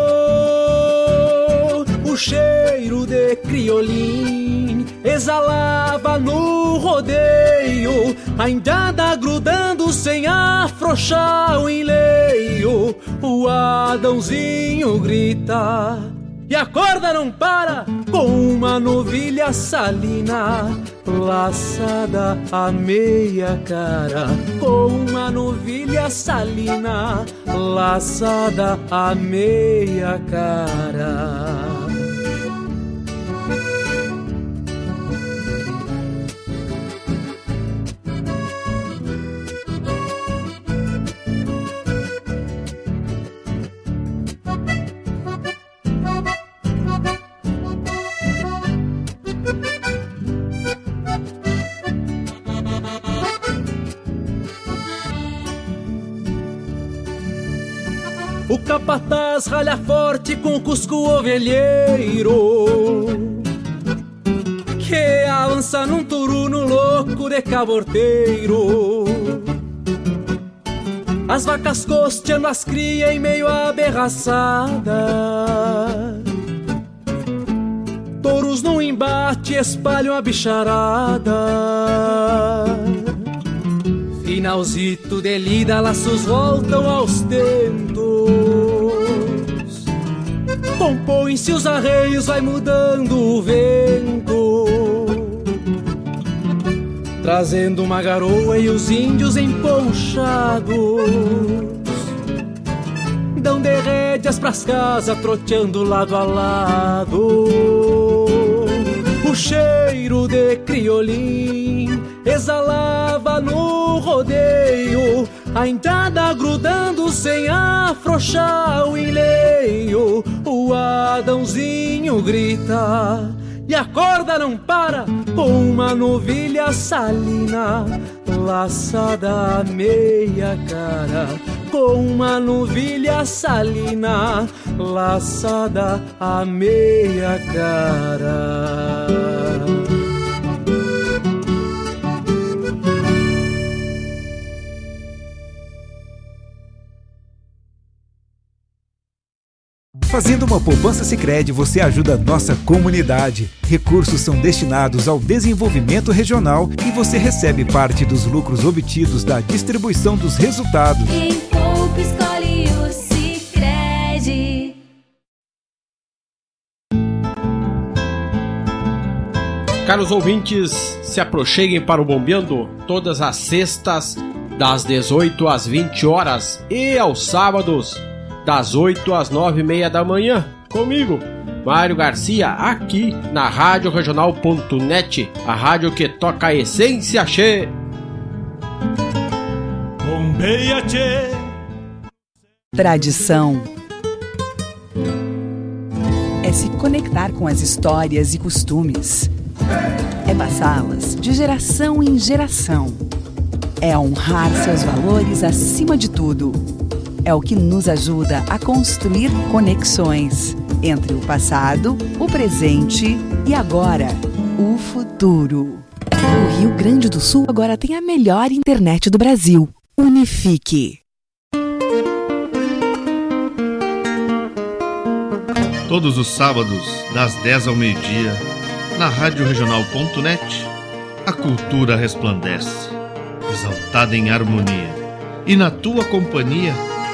Speaker 17: O cheiro de criolim exalava no rodeio A indada grudando sem afrouxar o enleio. O Adãozinho grita e a corda não para com uma novilha salina laçada a meia cara. Com uma novilha salina laçada a meia cara capataz ralha forte com o cusco ovelheiro. Que avança num turuno louco de caborteiro. As vacas costeando as cria em meio à berraçada Touros num embate espalham a bicharada. Finalzito de lida, laços voltam aos tentos. Compõem-se os arreios, vai mudando o vento. Trazendo uma garoa e os índios emponchados. Dão de rédeas pras casas, troteando lado a lado. O cheiro de criolim exalava no rodeio, a entrada grudando sem afrouxar o enleio. O Adãozinho grita e a corda não para com uma novilha salina laçada a meia cara. Com uma novilha salina laçada a meia cara.
Speaker 18: Fazendo uma poupança Sicredi, você ajuda a nossa comunidade. Recursos são destinados ao desenvolvimento regional e você recebe parte dos lucros obtidos da distribuição dos resultados.
Speaker 2: Quem poupa escolhe o Sicredi.
Speaker 19: Caros ouvintes, se aproxeguem para o Bombeando todas as sextas, das 18 às 20 horas e aos sábados, das 8 às 9 e meia da manhã, comigo, Mário Garcia, aqui na Rádio Regional.net, a rádio que toca a essência che.
Speaker 8: Bombeia che.
Speaker 20: Tradição é se conectar com as histórias e costumes. É passá-las de geração em geração. É honrar seus valores acima de tudo é o que nos ajuda a construir conexões entre o passado, o presente e agora, o futuro. O Rio Grande do Sul agora tem a melhor internet do Brasil. Unifique.
Speaker 21: Todos os sábados, das 10 ao meio-dia, na Rádio Regional.net, a cultura resplandece, exaltada em harmonia. E na tua companhia,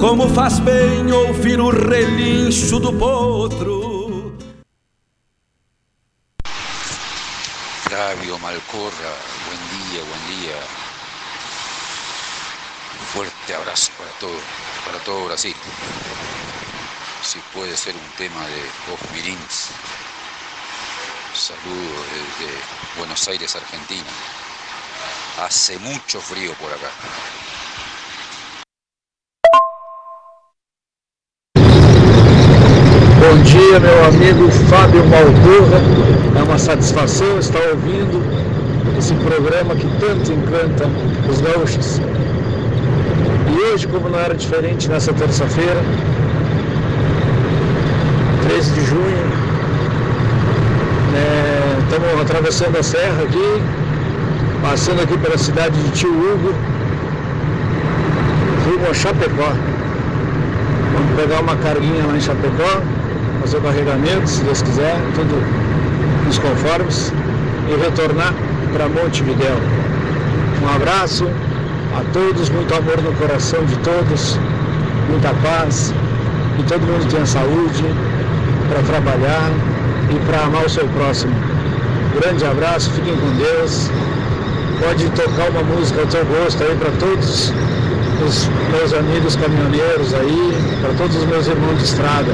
Speaker 1: Como faz bem ouvir o relincho do potro.
Speaker 22: Flavio Malcorra, buen día, buen día. Un fuerte abrazo para todo, para todo Brasil. Si puede ser un tema de Off Mirins. Saludos desde Buenos Aires, Argentina. Hace mucho frío por acá.
Speaker 23: Bom dia, meu amigo Fábio Maldorra. É uma satisfação estar ouvindo esse programa que tanto encanta os gaúchos. E hoje, como não era diferente nessa terça-feira, 13 de junho, né, estamos atravessando a serra aqui, passando aqui pela cidade de Tio Hugo, rumo a Chapecó. Vamos pegar uma carguinha lá em Chapecó, fazer o carregamento, se Deus quiser, tudo nos conformes, e retornar para Montevidéu. Um abraço a todos, muito amor no coração de todos, muita paz, que todo mundo tenha saúde para trabalhar e para amar o seu próximo. Grande abraço, fiquem com Deus. Pode tocar uma música ao teu gosto aí para todos os meus amigos caminhoneiros aí, para todos os meus irmãos de estrada.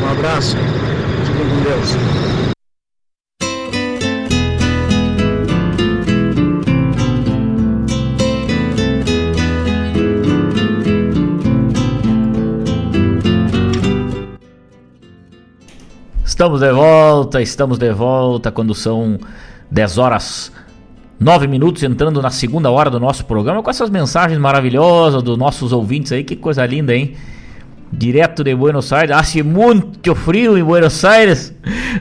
Speaker 23: Um abraço. Fiquem com Deus.
Speaker 3: Estamos de volta, estamos de volta quando são 10 horas 9 minutos, entrando na segunda hora do nosso programa com essas mensagens maravilhosas dos nossos ouvintes aí, que coisa linda, hein? Direto de Buenos Aires, hace muito frio em Buenos Aires,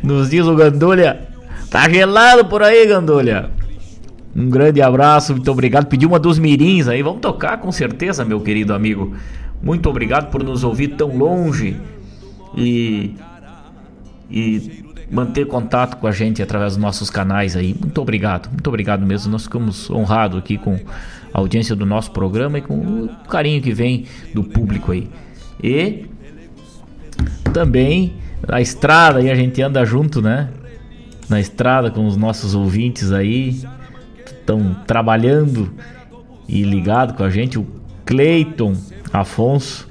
Speaker 3: nos diz o Gandolha. Tá gelado por aí, Gandolha. Um grande abraço, muito obrigado. Pediu uma dos mirins aí, vamos tocar com certeza, meu querido amigo. Muito obrigado por nos ouvir tão longe e e manter contato com a gente através dos nossos canais aí. Muito obrigado, muito obrigado mesmo. Nós ficamos honrados aqui com a audiência do nosso programa e com o carinho que vem do público aí. E também na estrada aí a gente anda junto, né? Na estrada com os nossos ouvintes aí, estão trabalhando e ligado com a gente. O Cleiton Afonso,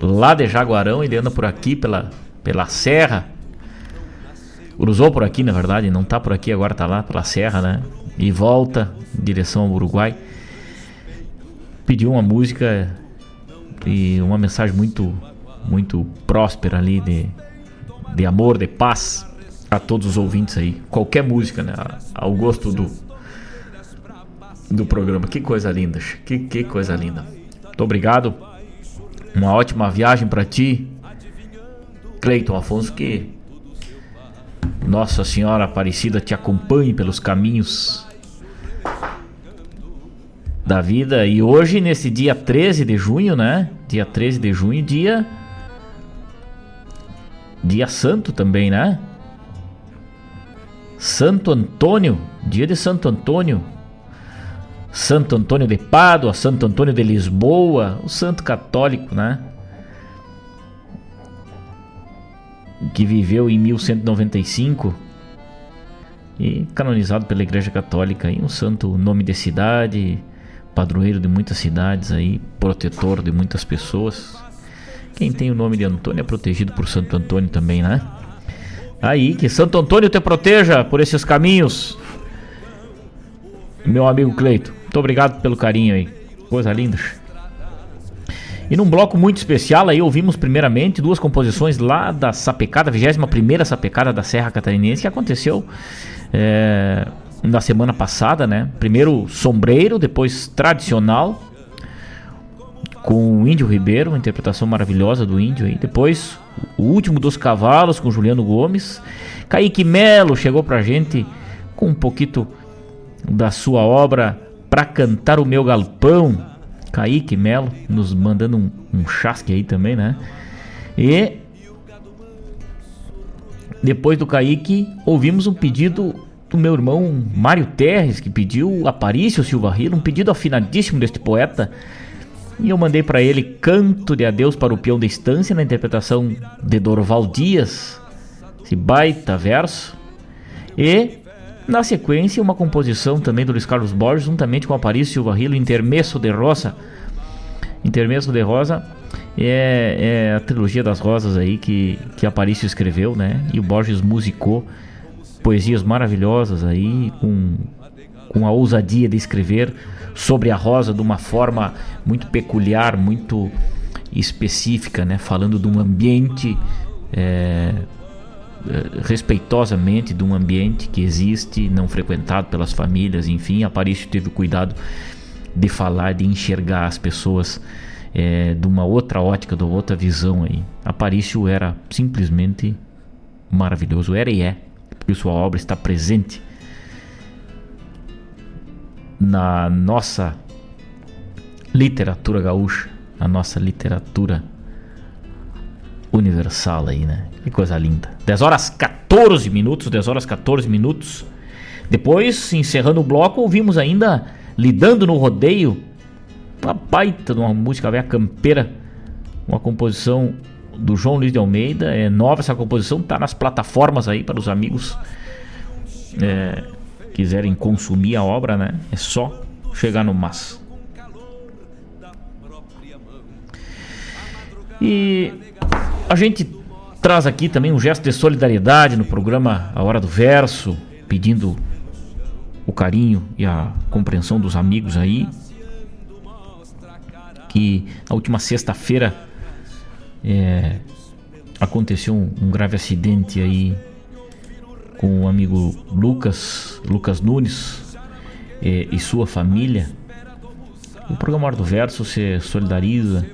Speaker 3: lá de Jaguarão, ele anda por aqui pela, pela serra cruzou por aqui, na verdade, não tá por aqui agora, tá lá pela serra, né? E volta em direção ao Uruguai. pediu uma música e uma mensagem muito, muito próspera ali de, de amor, de paz a todos os ouvintes aí. Qualquer música, né? Ao gosto do, do programa. Que coisa linda, que, que coisa linda. Muito obrigado. Uma ótima viagem para ti, Cleiton Afonso, que Nossa Senhora Aparecida te acompanhe pelos caminhos da vida. E hoje, nesse dia 13 de junho, né? Dia 13 de junho, dia. Dia Santo também, né? Santo Antônio, dia de Santo Antônio. Santo Antônio de Pádua, Santo Antônio de Lisboa, o santo católico, né? Que viveu em 1195 e canonizado pela Igreja Católica, e um santo nome de cidade, padroeiro de muitas cidades aí, protetor de muitas pessoas. Quem tem o nome de Antônio é protegido por Santo Antônio também, né? Aí, que Santo Antônio te proteja por esses caminhos. Meu amigo Cleito, muito obrigado pelo carinho aí. Coisa linda. E num bloco muito especial aí ouvimos primeiramente duas composições lá da sapecada, 21 sapecada da Serra Catarinense, que aconteceu é, na semana passada, né? Primeiro sombreiro, depois tradicional, com o Índio Ribeiro, uma interpretação maravilhosa do Índio aí. Depois o último dos cavalos com Juliano Gomes. Kaique Melo chegou pra gente com um pouquinho da sua obra Pra Cantar o Meu Galpão. Kaique Melo nos mandando um, um chasque aí também, né? E depois do Kaique, ouvimos um pedido do meu irmão Mário Terres, que pediu Aparício Silva Rilo, um pedido afinadíssimo deste poeta. E eu mandei para ele Canto de Adeus para o Peão da Estância, na interpretação de Dorval Dias, esse baita verso. E, na sequência, uma composição também do Luiz Carlos Borges, juntamente com Aparício Silva Rilo, Intermesso de Rosa. Intermesso de Rosa é, é, a trilogia das rosas aí que, que Aparício escreveu, né? E o Borges musicou poesias maravilhosas aí, com, com a ousadia de escrever sobre a rosa de uma forma muito peculiar, muito específica, né? Falando de um ambiente é, respeitosamente de um ambiente que existe, não frequentado pelas famílias, enfim, Aparício teve o cuidado de falar, de enxergar as pessoas é, de uma outra ótica, de uma outra visão aí. Aparício era simplesmente maravilhoso, era e é porque sua obra está presente na nossa literatura gaúcha, na nossa literatura universal aí, né? Que coisa linda. 10 horas 14 minutos, 10 horas 14 minutos. Depois, encerrando o bloco, ouvimos ainda Lidando no Rodeio, uma baita de uma música velha campeira, uma composição do João Luiz de Almeida. É nova essa composição, tá nas plataformas aí para os amigos é, quiserem consumir a obra, né? É só chegar no mas. E a gente traz aqui também um gesto de solidariedade no programa A Hora do Verso, pedindo o carinho e a compreensão dos amigos aí. Que na última sexta-feira é, aconteceu um, um, grave acidente aí com o amigo Lucas, Lucas Nunes é, e sua família. O programa Hora do Verso se solidariza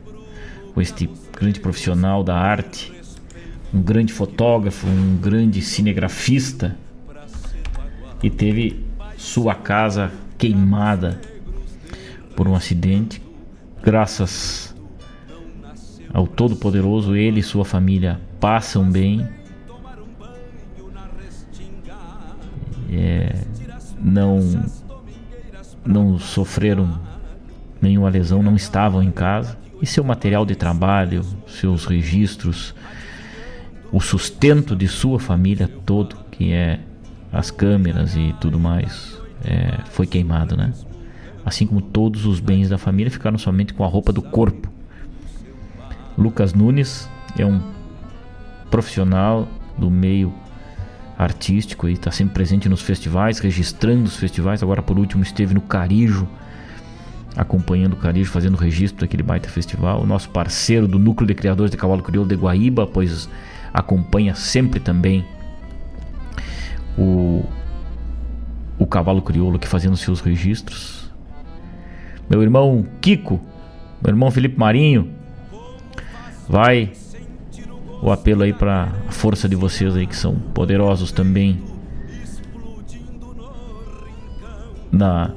Speaker 3: com este grande profissional da arte, um grande fotógrafo, um grande cinegrafista e teve sua casa queimada por um acidente. Graças ao Todo-Poderoso, ele e sua família passam bem. É, não, não sofreram nenhuma lesão, não estavam em casa. E seu material de trabalho, seus registros, o sustento de sua família todo, que é as câmeras e tudo mais, é, foi queimado, né? Assim como todos os bens da família ficaram somente com a roupa do corpo. Lucas Nunes é um profissional do meio artístico e está sempre presente nos festivais, registrando os festivais. Agora, por último, esteve no Carijo, acompanhando o Carijo, fazendo o registro daquele baita festival. O nosso parceiro do Núcleo de Criadores de Cavalo Crioulo de Guaíba, pois acompanha sempre também o, o Cavalo Crioulo aqui fazendo seus registros. Meu irmão Kiko, meu irmão Felipe Marinho, vai. O apelo aí para a força de vocês aí que são poderosos também. Na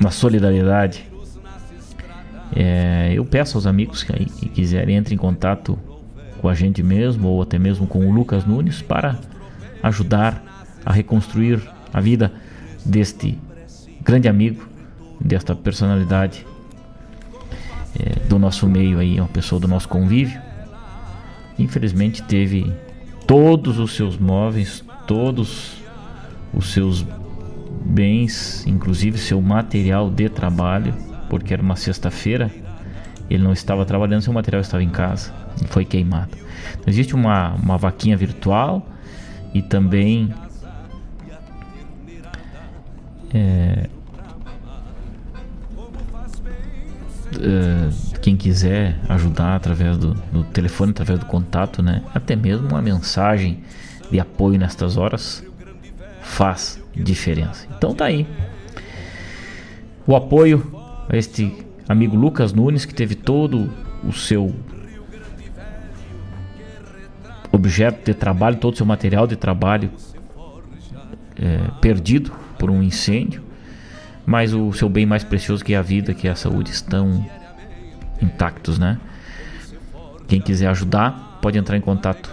Speaker 3: na solidariedade. É, eu peço aos amigos que, aí, que quiserem entre em contato com a gente mesmo ou até mesmo com o Lucas Nunes para ajudar a reconstruir a vida deste grande amigo, desta personalidade é, do nosso meio aí, uma pessoa do nosso convívio. Infelizmente teve todos os seus móveis, todos os seus bens, inclusive seu material de trabalho, porque era uma sexta-feira, ele não estava trabalhando, seu material estava em casa e foi queimado. Então, existe uma, uma vaquinha virtual e também é, é, quem quiser ajudar através do, do, telefone, através do contato, né? Até mesmo uma mensagem de apoio nestas horas faz diferença. Então tá aí. O apoio a este amigo Lucas Nunes que teve todo o seu objeto de trabalho, todo o seu material de trabalho é, perdido por um incêndio, mas o seu bem mais precioso que é a vida, que é a saúde, estão intactos, né? Quem quiser ajudar, pode entrar em contato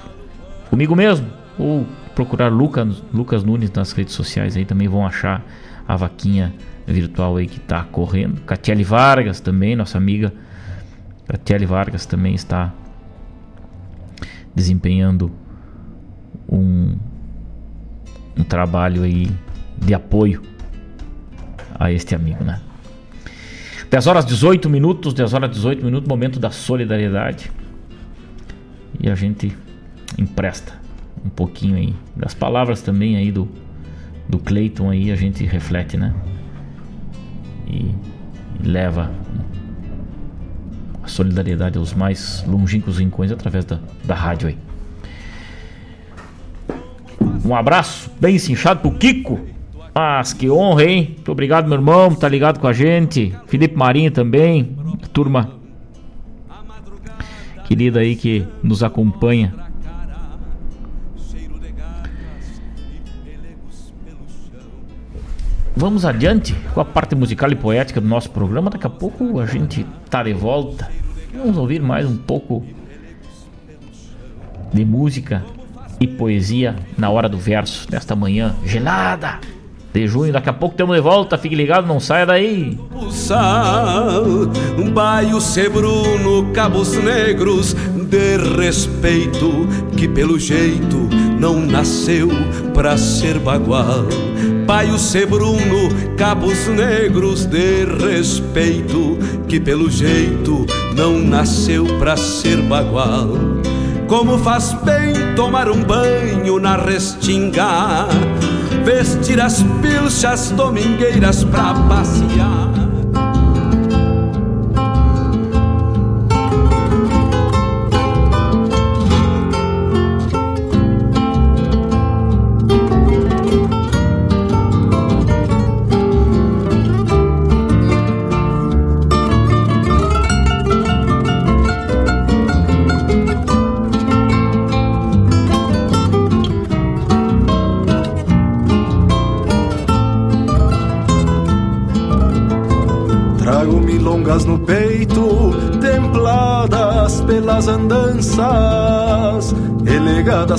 Speaker 3: comigo mesmo ou procurar Lucas, Lucas Nunes nas redes sociais aí também vão achar a vaquinha virtual aí que está correndo. Catiele Vargas também, nossa amiga Catiele Vargas também está desempenhando um, um trabalho aí de apoio a este amigo, né? 10 horas 18 minutos, 10 horas 18 minutos, momento da solidariedade. E a gente empresta um pouquinho aí das palavras também aí do do Clayton aí a gente reflete, né? E, e leva a solidariedade aos mais longínquos rincões através da, da rádio aí. Um abraço bem cinchado pro Kiko. Mas que honra, hein? Muito obrigado, meu irmão, tá ligado com a gente. Felipe Marinho também, turma querida aí que nos acompanha Vamos adiante com a parte musical e poética do nosso programa. Daqui a pouco a gente tá de volta. Vamos ouvir mais um pouco de música e poesia na hora do verso nesta manhã gelada de junho. Daqui a pouco temos de volta. Fique ligado, não saia daí.
Speaker 1: Um baio sebruno, cabos negros de respeito que pelo jeito não nasceu pra ser bagual Paio Sebruno, cabos negros de respeito, que pelo jeito não nasceu pra ser bagual. Como faz bem tomar um banho na restinga, vestir as pilchas domingueiras pra passear.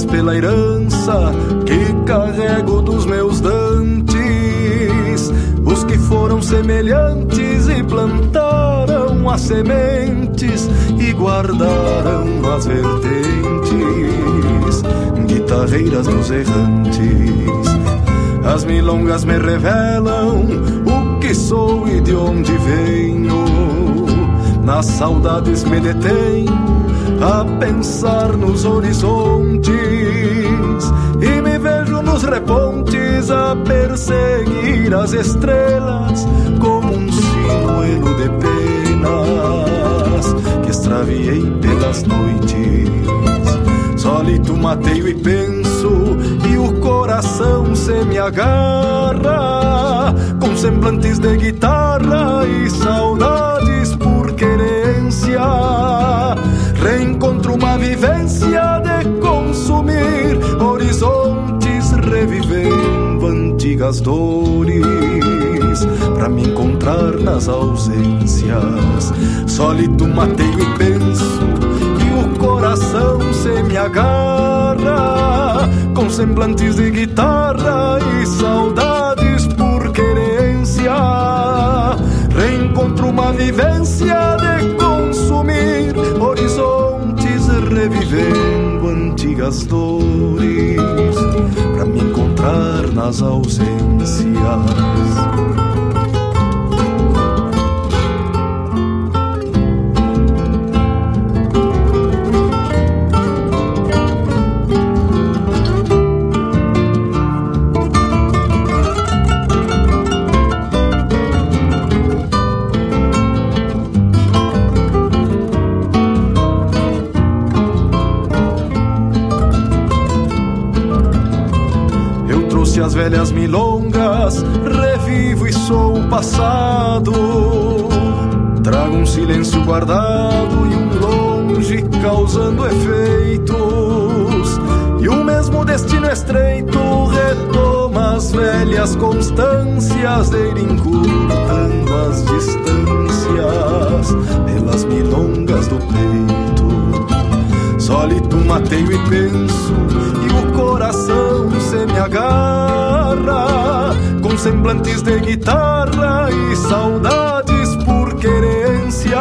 Speaker 24: Pela herança que carrego dos meus dantes. Os que foram semelhantes e plantaram as sementes e guardaram as vertentes, guitarreiras dos errantes. As milongas me revelam o que sou e de onde venho nas saudades me detém a pensar nos horizontes e me vejo nos repontes a perseguir as estrelas como um de penas que extraviei pelas noites. Solito mateio e penso, e o coração se me agarra com semblantes de guitarra e saudades por querência. Reencontro uma vivência de consumir horizontes, revivendo antigas dores para me encontrar nas ausências. Sólido mateio e penso, e o coração se me agarra com semblantes de guitarra e saudades por querência. Reencontro uma vivência antigas dores para me encontrar nas ausências. Passado. Trago um silêncio guardado e um longe causando efeitos. E o mesmo destino estreito retoma as velhas constâncias de ir encurtando as distâncias pelas milongas do peito. Sólito mateio e penso, e o coração se me agarra com semblantes de guitarra e saudades por querência.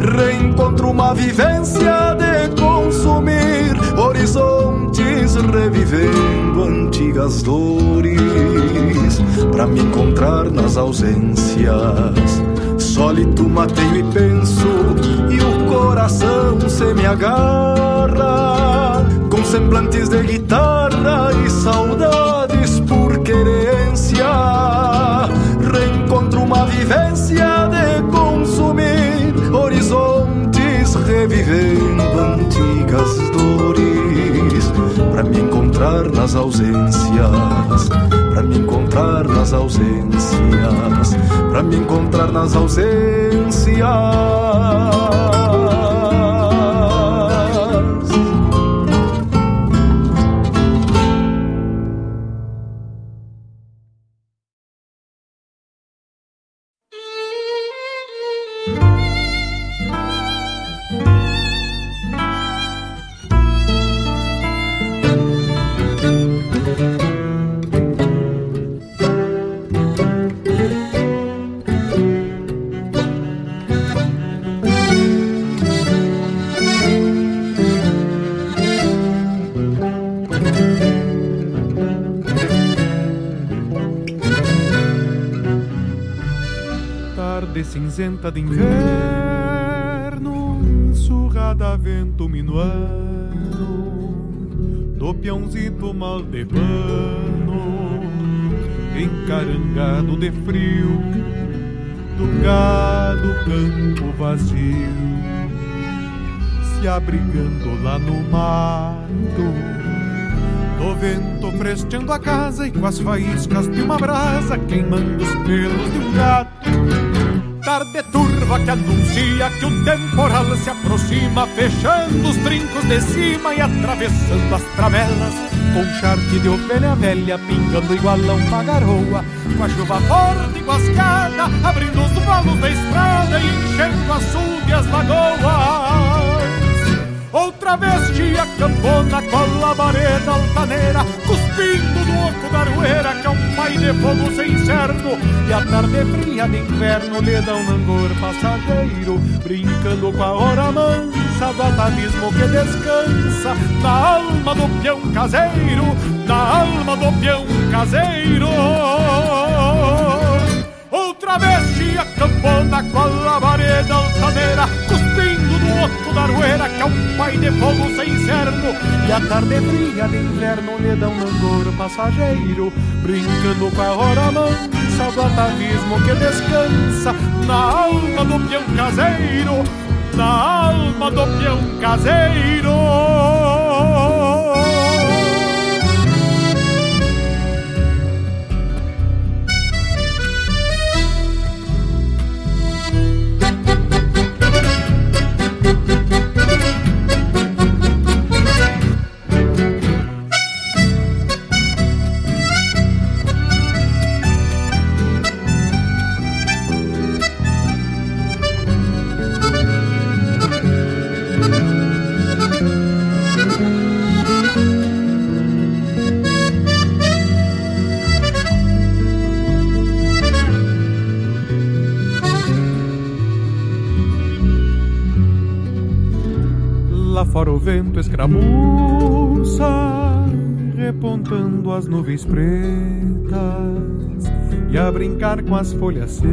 Speaker 24: Reencontro uma vivência de consumir horizontes, revivendo antigas dores para me encontrar nas ausências. Sólito mateio e penso, e o coração se me agarra com semblantes de guitarra e saudades uma vivência de consumir horizontes, revivendo antigas dores para me encontrar nas ausências, para me encontrar nas ausências, para me encontrar nas ausências.
Speaker 25: Encarangado de frio, do gado campo vazio, se abrigando lá no mato do vento fresteando a casa e com as faíscas de uma brasa queimando os pelos de um gato. Tarde que anuncia que o temporal se aproxima, fechando os trincos de cima e atravessando as tramelas. Com charque de ovelha velha pingando igual a uma garoa, com a chuva forte guascada, abrindo os valos da estrada e enchendo açude as lagoas. Outra vez tia campona cola a vareda altaneira Cuspindo do oco da aroeira que é um pai de fogo sem cerno E a tarde fria de inverno lhe dá um langor passageiro Brincando com a hora mansa do atavismo que descansa Na alma do peão caseiro, na alma do peão caseiro. Outra vez tia campona cola a vareda altaneira Fogo da aroeira que é um pai de fogo sem cerno E a tarde fria de inverno lhe dá um langor passageiro Brincando com a hora mansa do atavismo que descansa Na alma do peão caseiro Na alma do peão caseiro escramuça, repontando as nuvens pretas e a brincar com as folhas secas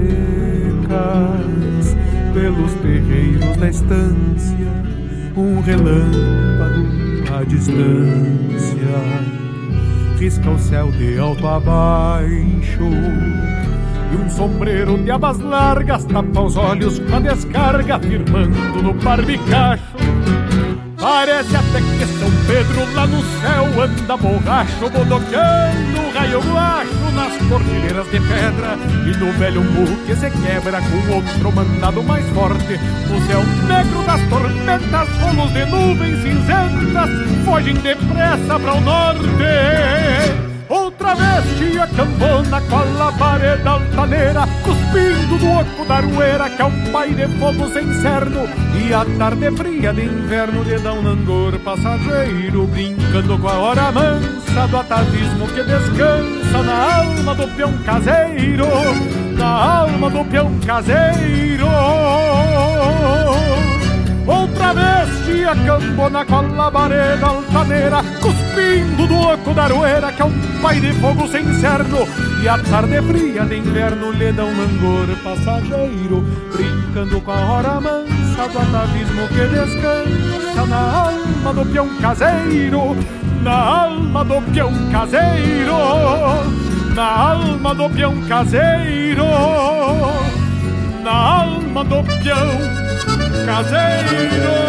Speaker 25: pelos terreiros da estância, um relâmpago à distância risca o céu de alto a baixo. E um sombreiro de abas largas tapa os olhos com a descarga, firmando no barbicacho Parece até que São Pedro lá no céu anda borracho, bodoqueando raio guacho nas cordilheiras de pedra. E no velho murro que se quebra com outro mandado mais forte. O céu negro das tormentas, rolos de nuvens cinzentas, fogem depressa para o norte. Outra vez tia cambona cola a parede altaneira Cuspindo do oco da arueira Que é um pai de fogo sem cerno E a tarde fria de inverno De dá um langor passageiro Brincando com a hora mansa Do atavismo que descansa Na alma do peão caseiro Na alma do peão caseiro. Outra vez tia cambona com a labareda altaneira Cuspindo do oco da aroeira Que é um pai de fogo sem cerno. E a tarde fria de inverno lhe dá um langor passageiro Brincando com a hora mansa do atavismo que descansa Na alma do peão caseiro Na alma do peão caseiro Na alma do peão caseiro Na alma do peão caseiro.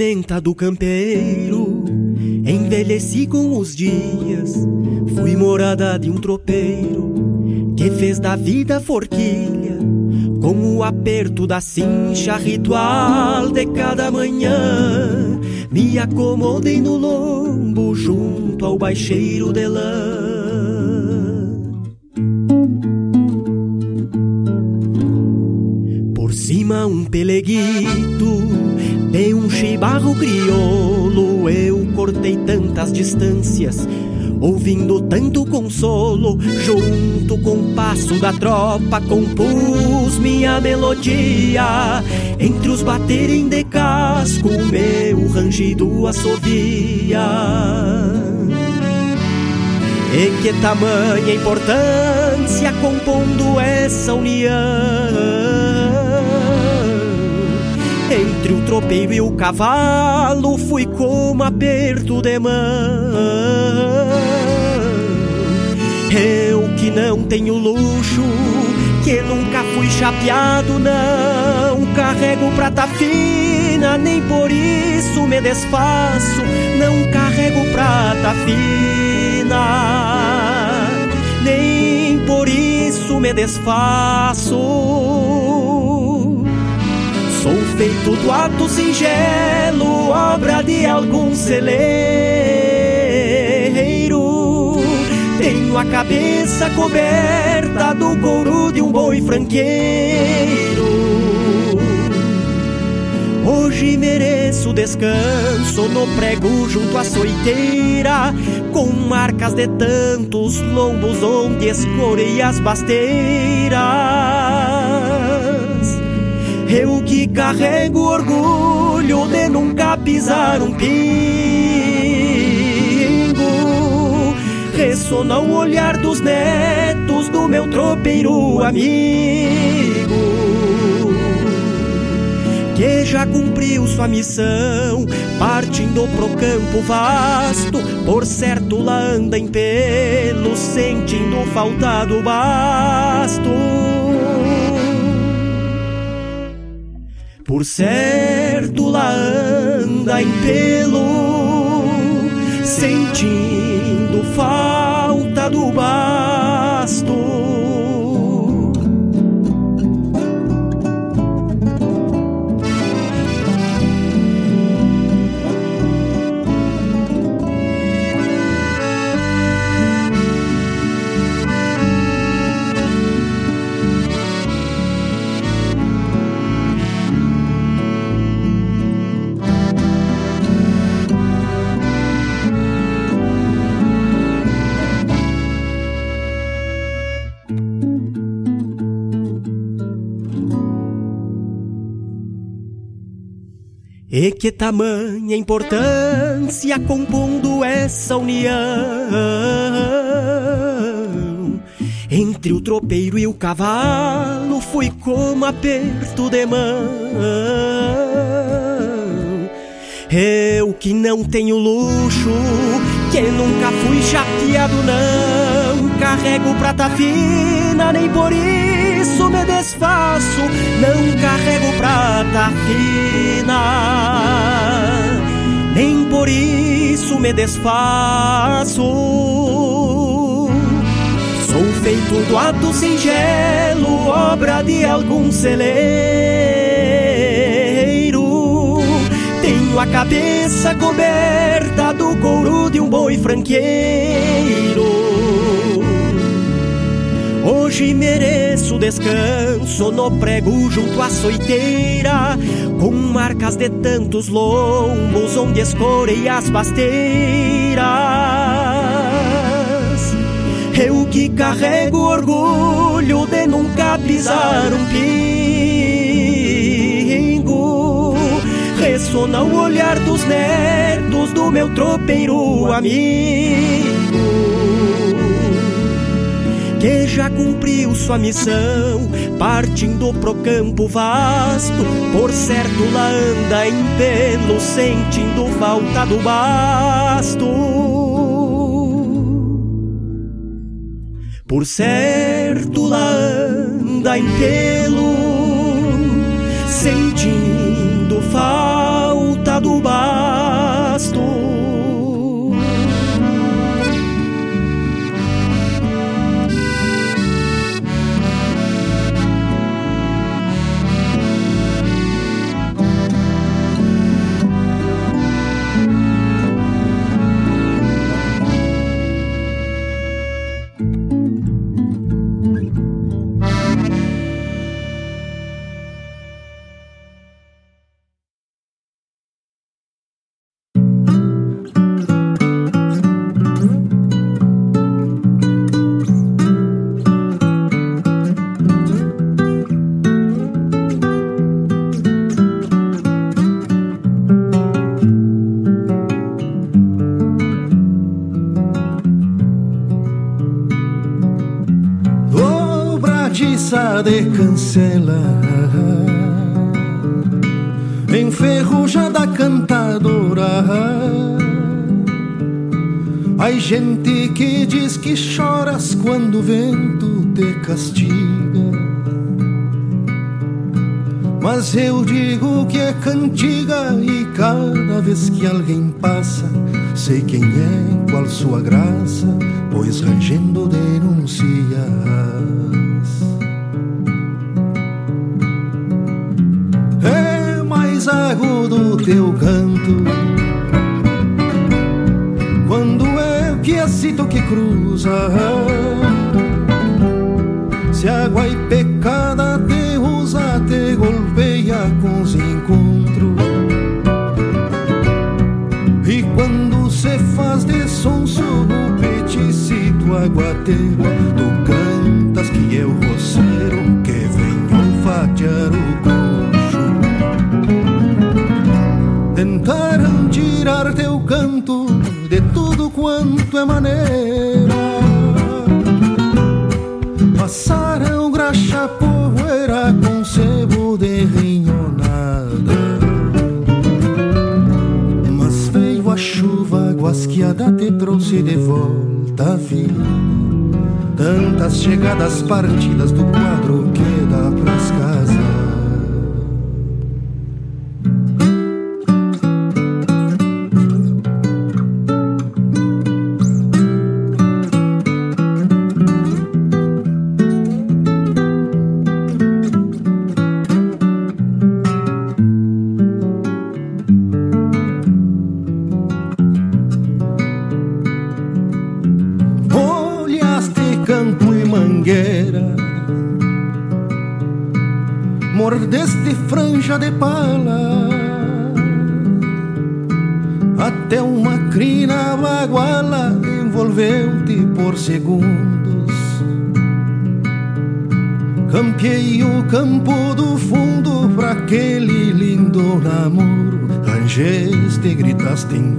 Speaker 26: Ferramenta do campeiro. Envelheci com os dias, fui morada de um tropeiro que fez da vida forquilha, com o aperto da cincha ritual de cada manhã. Me acomodei no lombo junto ao baixeiro de lã. Por cima um peleguito de um chibarro crioulo eu cortei tantas distâncias, ouvindo tanto consolo, junto com o passo da tropa compus minha melodia. Entre os baterem de casco, meu rangido assovia. E que tamanha importância compondo essa união entre o tropeiro e o cavalo fui como aperto de mão. Eu que não tenho luxo, que nunca fui chapeado, não carrego prata fina, nem por isso me desfaço. Não carrego prata fina, nem por isso me desfaço. Feito do ato singelo, obra de algum celeiro. Tenho a cabeça coberta do couro de um boi franqueiro. Hoje mereço descanso no prego junto à soiteira, com marcas de tantos lombos onde escorei as basteiras. Eu que carrego orgulho de nunca pisar um pingo, ressona o olhar dos netos do meu tropeiro amigo que já cumpriu sua missão, partindo pro campo vasto, por certo lá anda em pelo, sentindo falta do basto. Por certo lá anda em pelo, sentindo falta do basto. E que tamanha importância compondo essa união. Entre o tropeiro e o cavalo fui como aperto de mão. Eu que não tenho luxo, que nunca fui chateado não Carrego prata fina nem por isso me desfaço, não carrego prata fina, nem por isso me desfaço. Sou feito do ato singelo, obra de algum celeiro. Tenho a cabeça coberta do couro de um boi franqueiro. Hoje mereço descanso no prego junto à soiteira, com marcas de tantos lombos onde escorei as pasteiras. Eu que carrego orgulho de nunca pisar um pingo, ressona o olhar dos netos do meu tropeiro amigo que já cumpriu sua missão, partindo pro campo vasto, por certo lá anda em pelo, sentindo falta do basto. Por certo lá anda em pelo, sentindo falta do basto.
Speaker 4: Gente que diz que choras quando o vento te castiga Mas eu digo que é cantiga e cada vez que alguém passa Sei quem é, qual sua graça, pois rangendo denuncia
Speaker 24: trago do teu canto. Aguateiro, tu cantas que é o roceiro que vem fatiar o Tentaram tirar teu canto de tudo quanto é maneira. Passaram graxa poeira com sebo de rinhonada. Mas veio a chuva guasqueada, te trouxe de volta a vida. Tantas chegadas partidas do quadro que dá pras casas. De pala. Até uma crina baguala Envolveu-te por segundos. Campeei o campo do fundo Pra aquele lindo namoro. Rangeste, gritaste em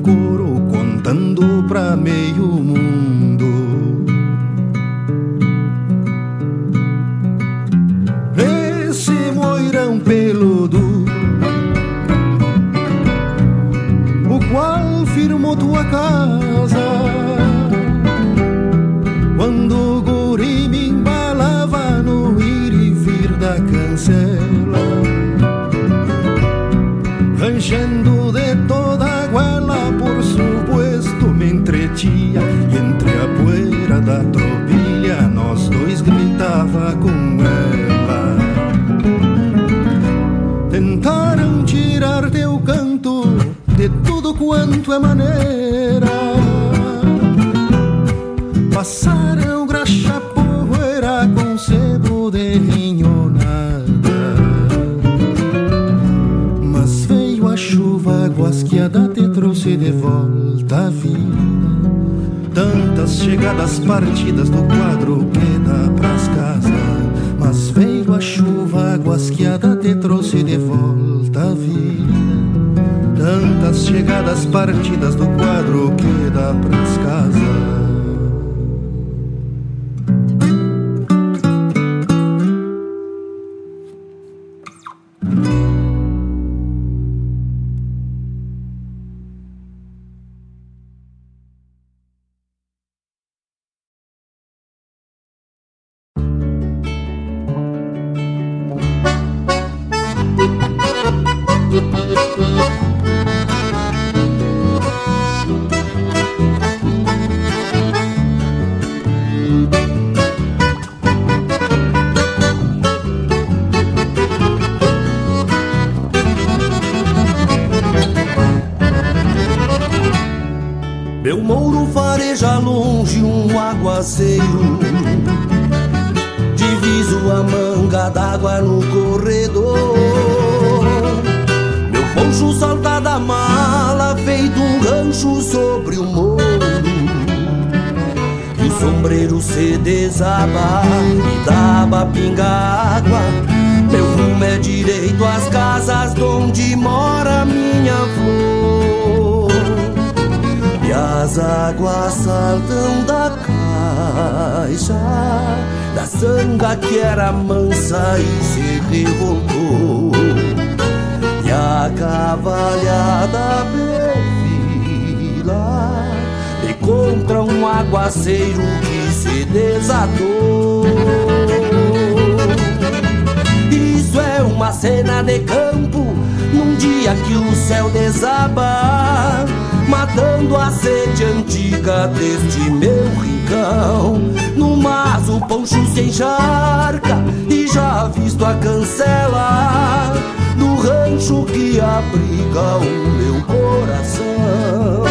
Speaker 24: Ah, da sanga que era mansa e se revoltou. E a cavalhada perfila e contra um aguaceiro que se desatou. Isso é uma cena de campo num dia que o céu desaba, matando a sede antiga deste meu rio
Speaker 27: encharca e já visto a cancela do rancho que abriga o meu coração.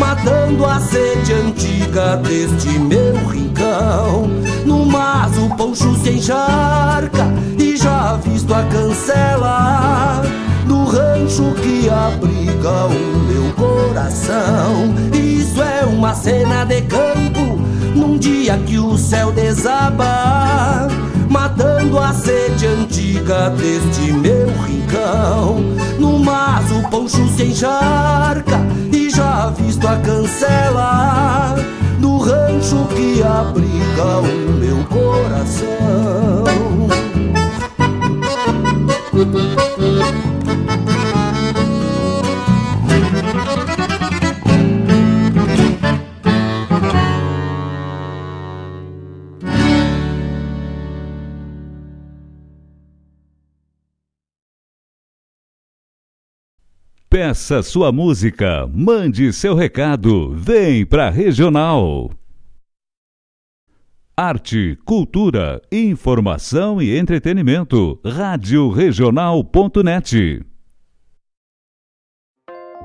Speaker 27: matando a sede antiga deste meu rincão. No mas o poncho se encharca e já visto a cancela do rancho que abriga o meu coração. Isso é uma cena de campo num dia que o céu desaba. Matando a sede antiga deste meu rincão No mas o poncho se encharca já visto a cancela do rancho que abriga o meu coração.
Speaker 28: Peça sua música, mande seu recado, vem pra Regional. Arte, cultura, informação e entretenimento. Rádio Regional.net.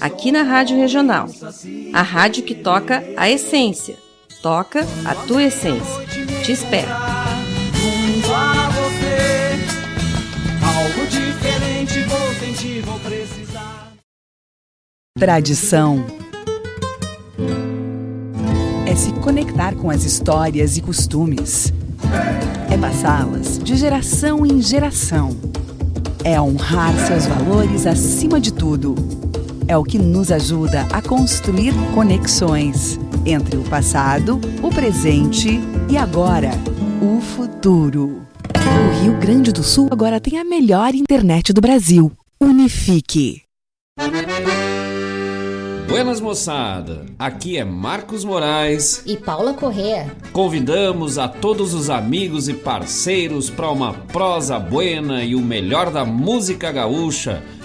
Speaker 29: aqui na Rádio Regional. A rádio que toca a essência. Toca a tua essência. Te espero.
Speaker 20: Tradição é se conectar com as histórias e costumes. É passá-las de geração em geração. É honrar seus valores acima de tudo. É o que nos ajuda a construir conexões entre o passado, o presente e agora, o futuro. O Rio Grande do Sul agora tem a melhor internet do Brasil. Unifique.
Speaker 30: Buenas moçada, aqui é Marcos Moraes
Speaker 31: e Paula Correa.
Speaker 30: Convidamos a todos os amigos e parceiros para uma prosa buena e o melhor da música gaúcha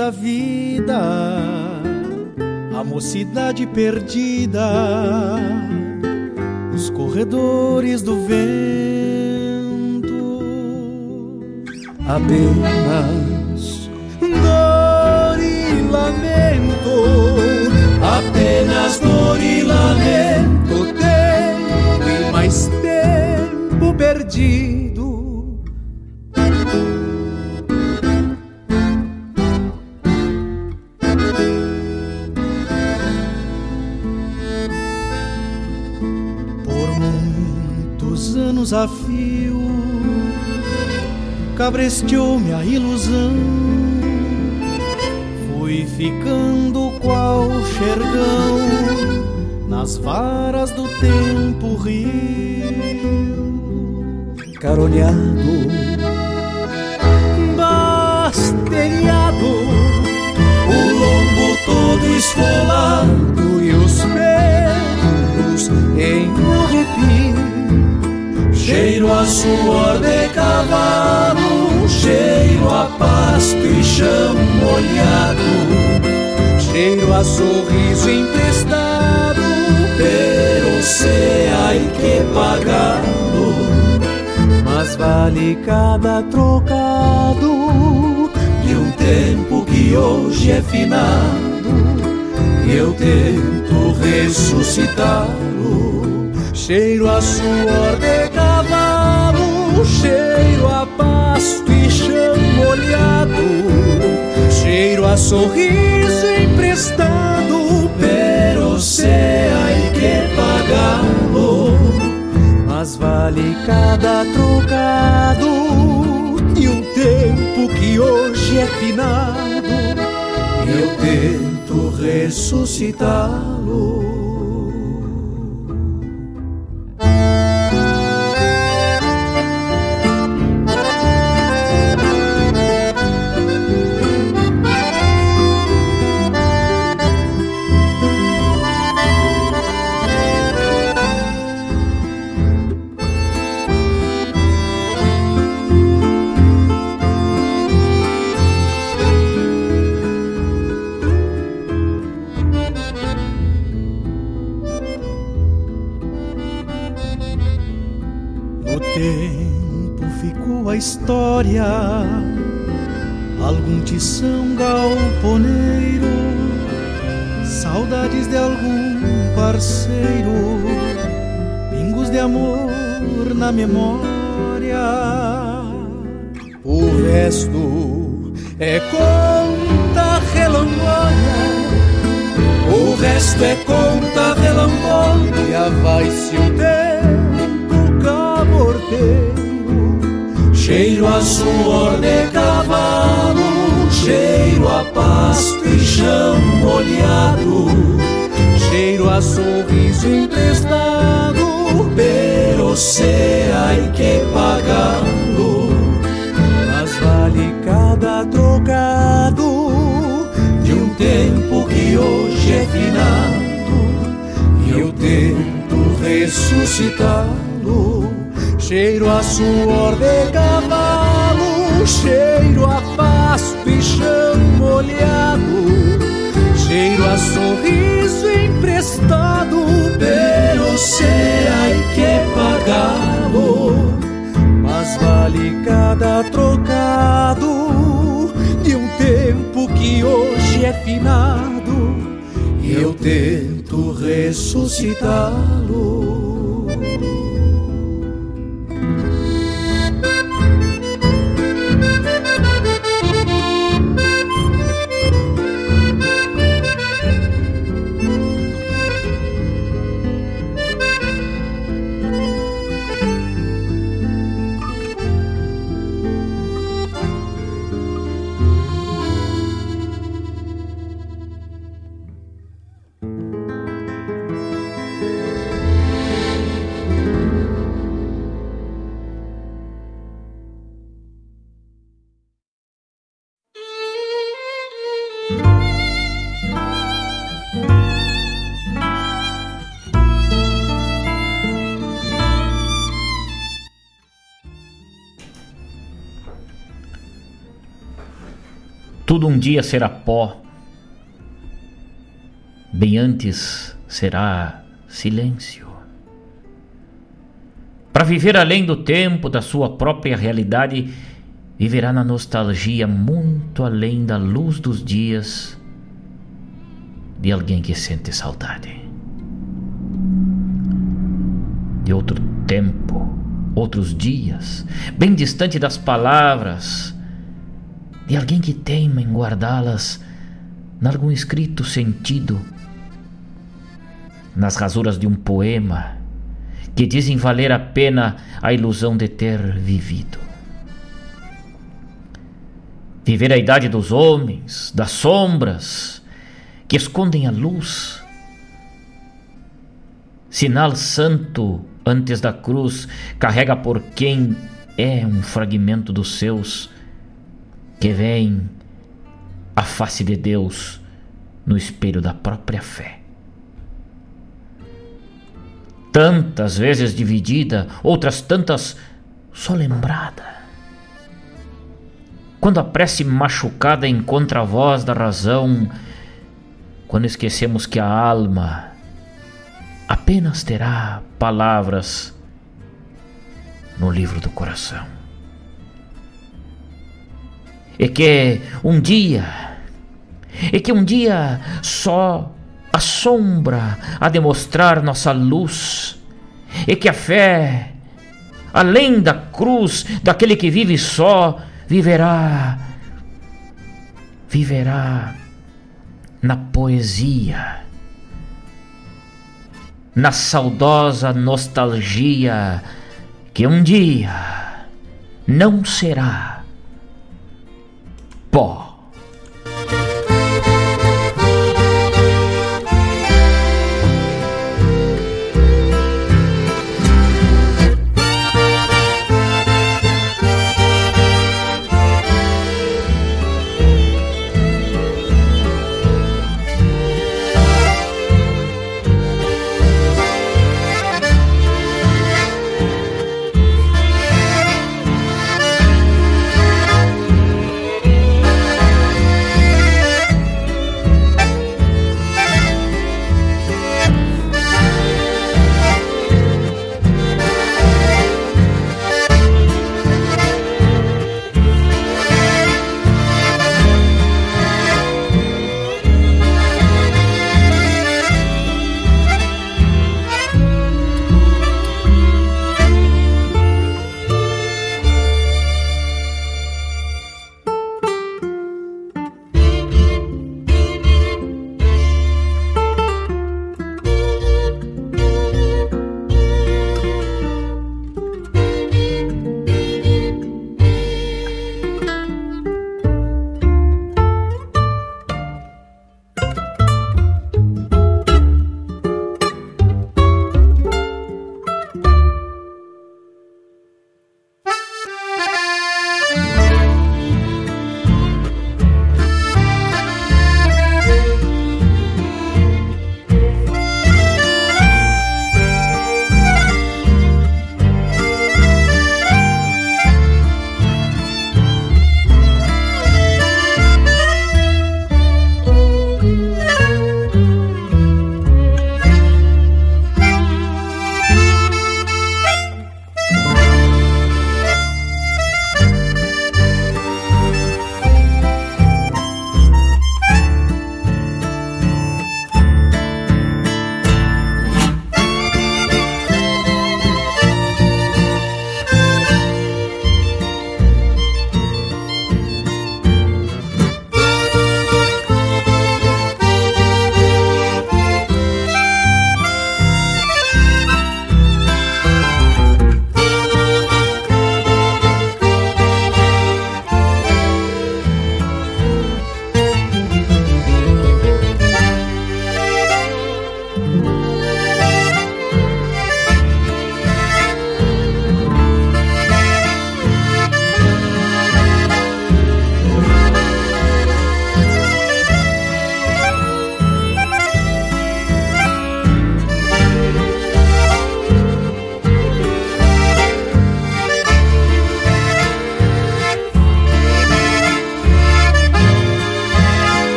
Speaker 17: Da vida, a mocidade perdida, os corredores do vento, apenas dor e lamento, apenas dor e lamento, tempo e mais tempo perdido desafio cabresteou-me a ilusão. Fui ficando qual xergão nas varas do tempo rio, caronhado, basteriado, o lombo todo esfolado Cheiro a suor de cavalo, cheiro a pasto e chão molhado, cheiro a sorriso emprestado, pero se hay que pagá-lo. Mas vale cada trocado de um tempo que hoje é finado, e eu tento ressuscitá-lo. Cheiro a suor de pasto e chão molhado, cheiro a sorriso emprestado, pero se hay que pagá-lo. Mas vale cada trocado de um tempo que hoje é finado, eu tento ressuscitá-lo. História, algum tição galponeiro, saudades de algum parceiro, pingos de amor na memória. O resto é conta relambonha, o resto é conta relambonha, vai-se o tempo caborteiro Cheiro a suor de cavalo, cheiro a pasto e chão molhado, cheiro a sorriso emprestado,
Speaker 32: pero se hay que pagarlo.
Speaker 17: Mas vale cada trocado
Speaker 32: de um tempo que hoje é finado, e eu tento ressuscitá-lo.
Speaker 17: Cheiro a suor de cavalo, cheiro a pasto e chão molhado, cheiro a sorriso emprestado,
Speaker 32: pero se hay que pagá-lo.
Speaker 17: Mas vale cada trocado de um tempo que hoje é finado,
Speaker 32: e eu tento ressuscitá-lo.
Speaker 3: Tudo um dia será pó, bem antes será silêncio. Para viver além do tempo, da sua própria realidade, viverá na nostalgia muito além da luz dos dias de alguém que sente saudade. De outro tempo, outros dias, bem distante das palavras, de alguém que teima em guardá-las nalgum escrito sentido, nas rasuras de um poema que dizem valer a pena a ilusão de ter vivido. Viver a idade dos homens, das sombras que escondem a luz, sinal santo antes da cruz, carrega por quem é um fragmento dos seus que vem a face de Deus no espelho da própria fé. Tantas vezes dividida, outras tantas só lembrada. Quando a prece machucada encontra a voz da razão, quando esquecemos que a alma apenas terá palavras no livro do coração e que um dia, e que um dia só a sombra a demonstrar nossa luz, e que a fé, além da cruz daquele que vive só, viverá, viverá na poesia, na saudosa nostalgia que um dia não será pó.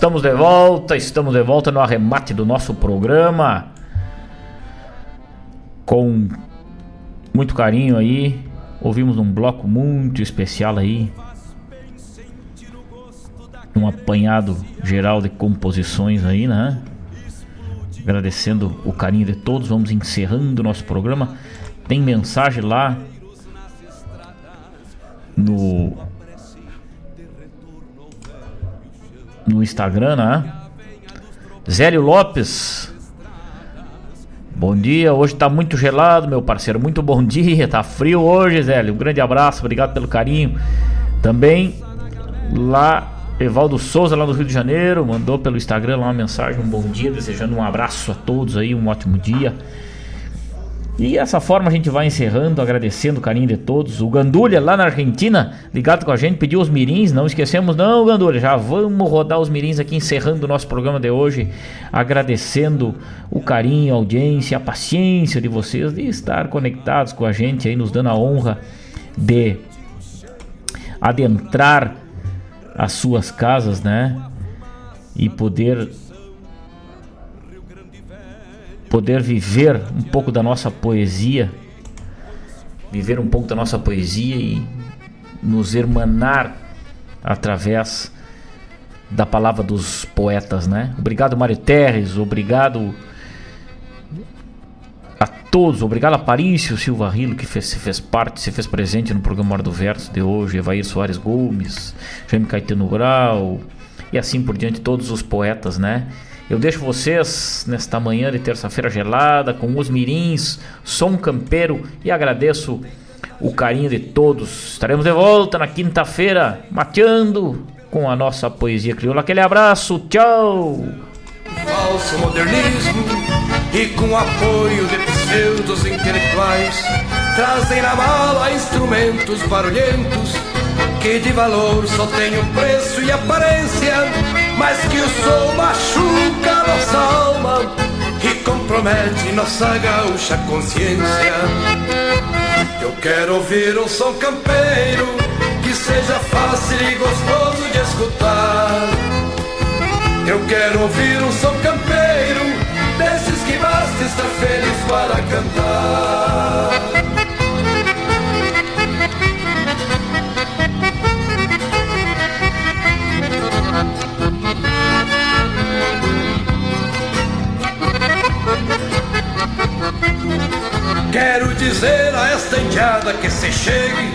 Speaker 3: Estamos de volta, estamos de volta no arremate do nosso programa. Com muito carinho aí. Ouvimos um bloco muito especial aí. Um apanhado geral de composições aí, né? Agradecendo o carinho de todos. Vamos encerrando o nosso programa. Tem mensagem lá no no Instagram, né? Zélio Lopes. Bom dia, hoje tá muito gelado, meu parceiro. Muito bom dia, tá frio hoje, Zélio. Um grande abraço, obrigado pelo carinho. Também lá, Evaldo Souza, lá no Rio de Janeiro, mandou pelo Instagram lá uma mensagem, um bom dia, desejando um abraço a todos aí, um ótimo dia. E essa forma a gente vai encerrando, agradecendo o carinho de todos. O Gandulha, lá na Argentina, ligado com a gente, pediu os mirins. Não esquecemos, não, Gandulha. Já vamos rodar os mirins aqui, encerrando o nosso programa de hoje. Agradecendo o carinho, a audiência, a paciência de vocês de estar conectados com a gente aí, nos dando a honra de adentrar as suas casas, né? E poder poder viver um pouco da nossa poesia, viver um pouco da nossa poesia e nos hermanar através da palavra dos poetas, né? Obrigado Mário Terres, obrigado a todos, obrigado a Parício Silva Rilo que fez, se fez parte, se fez presente no programa Hora do Verso de hoje, Evair Soares Gomes, Jaime Caetano Grau e assim por diante, todos os poetas, né? Eu deixo vocês nesta manhã de terça-feira gelada com os mirins, som campeiro e agradeço o carinho de todos. Estaremos de volta na quinta-feira, mateando com a nossa poesia crioula. Aquele abraço, tchau!
Speaker 24: Falso modernismo e com apoio de pseudos intelectuais trazem na mala instrumentos barulhentos que de valor só tem o preço e aparência mas que o sol machuca nossa alma e compromete nossa gaúcha consciência. Eu quero ouvir um som campeiro que seja fácil e gostoso de escutar. Eu quero ouvir um som campeiro desses que basta estar feliz para cantar. Quero dizer a esta indiada que se chegue,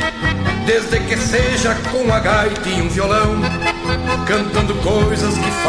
Speaker 24: desde que seja com a gaita e um violão, cantando coisas que fazem